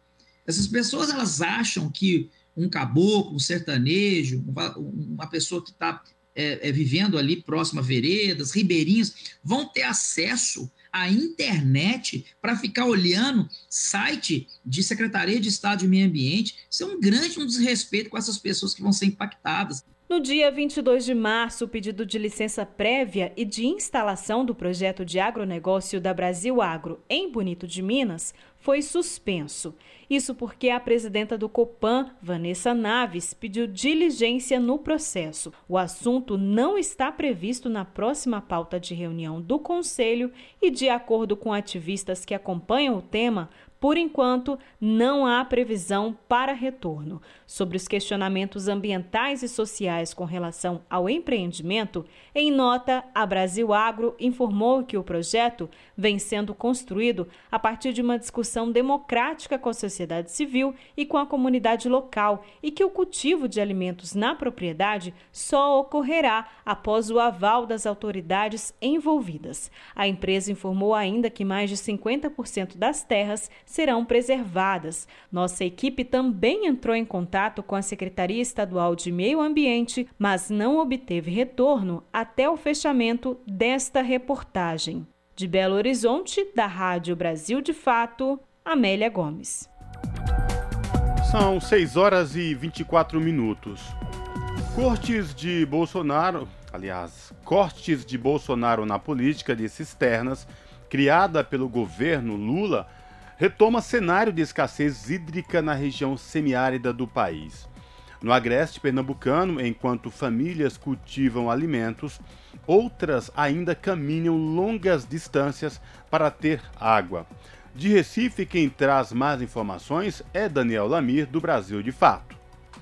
Essas pessoas elas acham que um caboclo, um sertanejo, uma pessoa que está é, é, vivendo ali próximo a veredas, ribeirinhos, vão ter acesso a internet para ficar olhando site de Secretaria de Estado de Meio Ambiente. Isso é um grande um desrespeito com essas pessoas que vão ser impactadas. No dia 22 de março, o pedido de licença prévia e de instalação do projeto de agronegócio da Brasil Agro em Bonito de Minas foi suspenso. Isso porque a presidenta do Copan, Vanessa Naves, pediu diligência no processo. O assunto não está previsto na próxima pauta de reunião do Conselho e, de acordo com ativistas que acompanham o tema, por enquanto, não há previsão para retorno. Sobre os questionamentos ambientais e sociais com relação ao empreendimento, em nota, a Brasil Agro informou que o projeto vem sendo construído a partir de uma discussão democrática com a sociedade civil e com a comunidade local e que o cultivo de alimentos na propriedade só ocorrerá após o aval das autoridades envolvidas. A empresa informou ainda que mais de 50% das terras serão preservadas. Nossa equipe também entrou em contato com a Secretaria Estadual de Meio Ambiente, mas não obteve retorno até o fechamento desta reportagem. De Belo Horizonte, da Rádio Brasil de Fato, Amélia Gomes. São 6 horas e 24 minutos. Cortes de Bolsonaro, aliás, cortes de Bolsonaro na política de cisternas, criada pelo governo Lula, retoma cenário de escassez hídrica na região semiárida do país. No agreste pernambucano, enquanto famílias cultivam alimentos, outras ainda caminham longas distâncias para ter água. De Recife, quem traz mais informações é Daniel Lamir, do Brasil de Fato.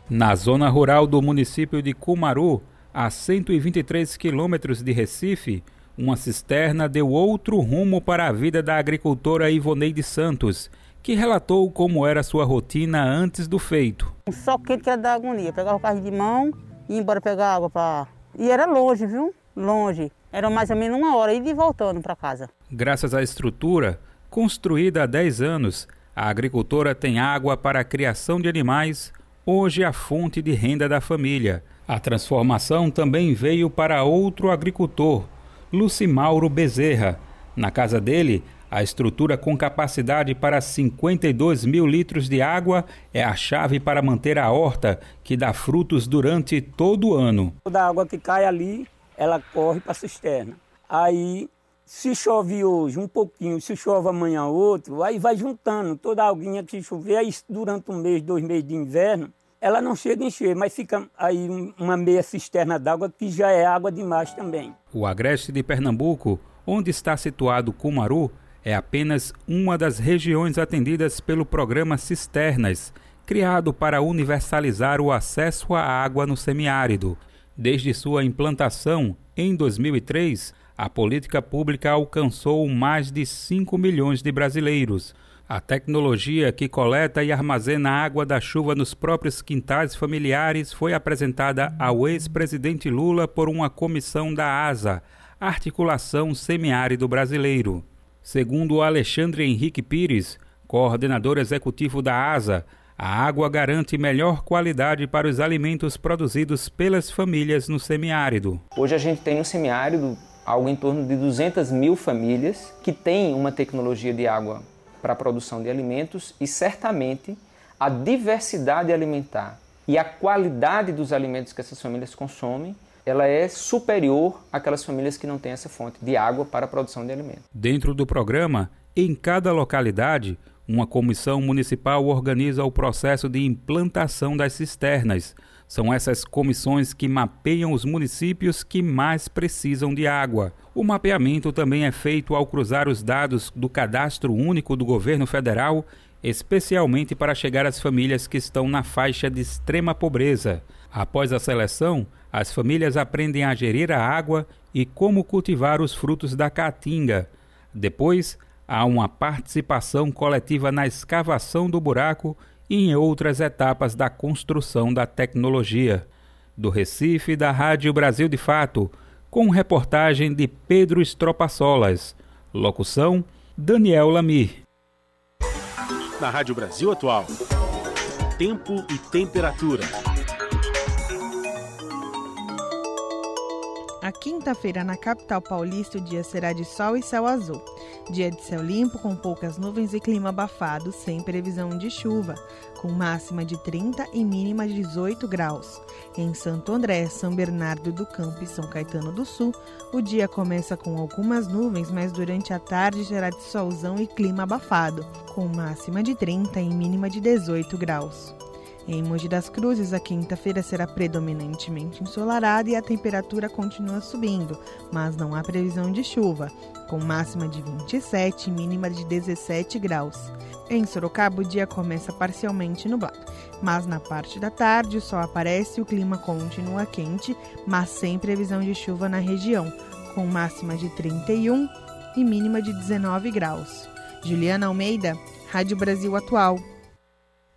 Na zona rural do município de Cumaru, a 123 quilômetros de Recife, uma cisterna deu outro rumo para a vida da agricultora Ivoneide Santos, que relatou como era sua rotina antes do feito. Só quente que era da agonia, pegava o carro de mão e ia embora pegar água para. E era longe, viu? Longe. Era mais ou menos uma hora ir e voltando para casa. Graças à estrutura, construída há 10 anos, a agricultora tem água para a criação de animais, hoje a fonte de renda da família. A transformação também veio para outro agricultor, Lucimauro Bezerra. Na casa dele, a estrutura com capacidade para 52 mil litros de água é a chave para manter a horta, que dá frutos durante todo o ano. Toda a água que cai ali, ela corre para a cisterna. Aí, se chove hoje um pouquinho, se chove amanhã outro, aí vai juntando toda a aguinha que chover, aí durante um mês, dois meses de inverno, ela não chega a encher, mas fica aí uma meia cisterna d'água que já é água demais também. O agreste de Pernambuco, onde está situado Cumaru, é apenas uma das regiões atendidas pelo programa Cisternas, criado para universalizar o acesso à água no semiárido. Desde sua implantação, em 2003, a política pública alcançou mais de 5 milhões de brasileiros a tecnologia que coleta e armazena água da chuva nos próprios quintais familiares foi apresentada ao ex-presidente Lula por uma comissão da ASA, Articulação Semiárido Brasileiro. Segundo Alexandre Henrique Pires, coordenador executivo da ASA, a água garante melhor qualidade para os alimentos produzidos pelas famílias no semiárido. Hoje a gente tem no semiárido algo em torno de 200 mil famílias que têm uma tecnologia de água para a produção de alimentos e certamente a diversidade alimentar e a qualidade dos alimentos que essas famílias consomem ela é superior àquelas famílias que não têm essa fonte de água para a produção de alimentos. Dentro do programa, em cada localidade, uma comissão municipal organiza o processo de implantação das cisternas. São essas comissões que mapeiam os municípios que mais precisam de água. O mapeamento também é feito ao cruzar os dados do Cadastro Único do Governo Federal, especialmente para chegar às famílias que estão na faixa de extrema pobreza. Após a seleção, as famílias aprendem a gerir a água e como cultivar os frutos da caatinga. Depois, há uma participação coletiva na escavação do buraco e em outras etapas da construção da tecnologia. Do Recife, da Rádio Brasil de Fato, com reportagem de Pedro Estropaçolas. Locução: Daniel Lamir. Na Rádio Brasil Atual. Tempo e temperatura. A quinta-feira na capital paulista o dia será de sol e céu azul. Dia de céu limpo com poucas nuvens e clima abafado, sem previsão de chuva, com máxima de 30 e mínima de 18 graus. Em Santo André, São Bernardo do Campo e São Caetano do Sul, o dia começa com algumas nuvens, mas durante a tarde será de solzão e clima abafado, com máxima de 30 e mínima de 18 graus. Em Mogi das Cruzes, a quinta-feira será predominantemente ensolarada e a temperatura continua subindo, mas não há previsão de chuva, com máxima de 27 e mínima de 17 graus. Em Sorocaba, o dia começa parcialmente nublado, mas na parte da tarde o sol aparece e o clima continua quente, mas sem previsão de chuva na região, com máxima de 31 e mínima de 19 graus. Juliana Almeida, Rádio Brasil Atual.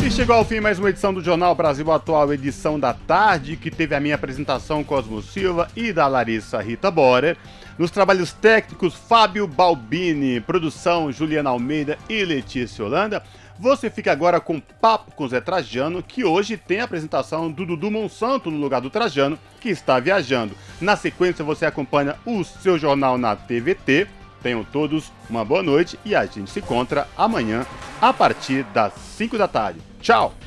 E chegou ao fim mais uma edição do Jornal Brasil Atual, edição da tarde, que teve a minha apresentação Cosmo Silva e da Larissa Rita Borer. Nos trabalhos técnicos, Fábio Balbini, produção Juliana Almeida e Letícia Holanda. Você fica agora com Papo com Zé Trajano, que hoje tem a apresentação do Dudu Monsanto no lugar do Trajano, que está viajando. Na sequência, você acompanha o seu jornal na TVT. Tenham todos uma boa noite e a gente se encontra amanhã a partir das 5 da tarde. Tchau!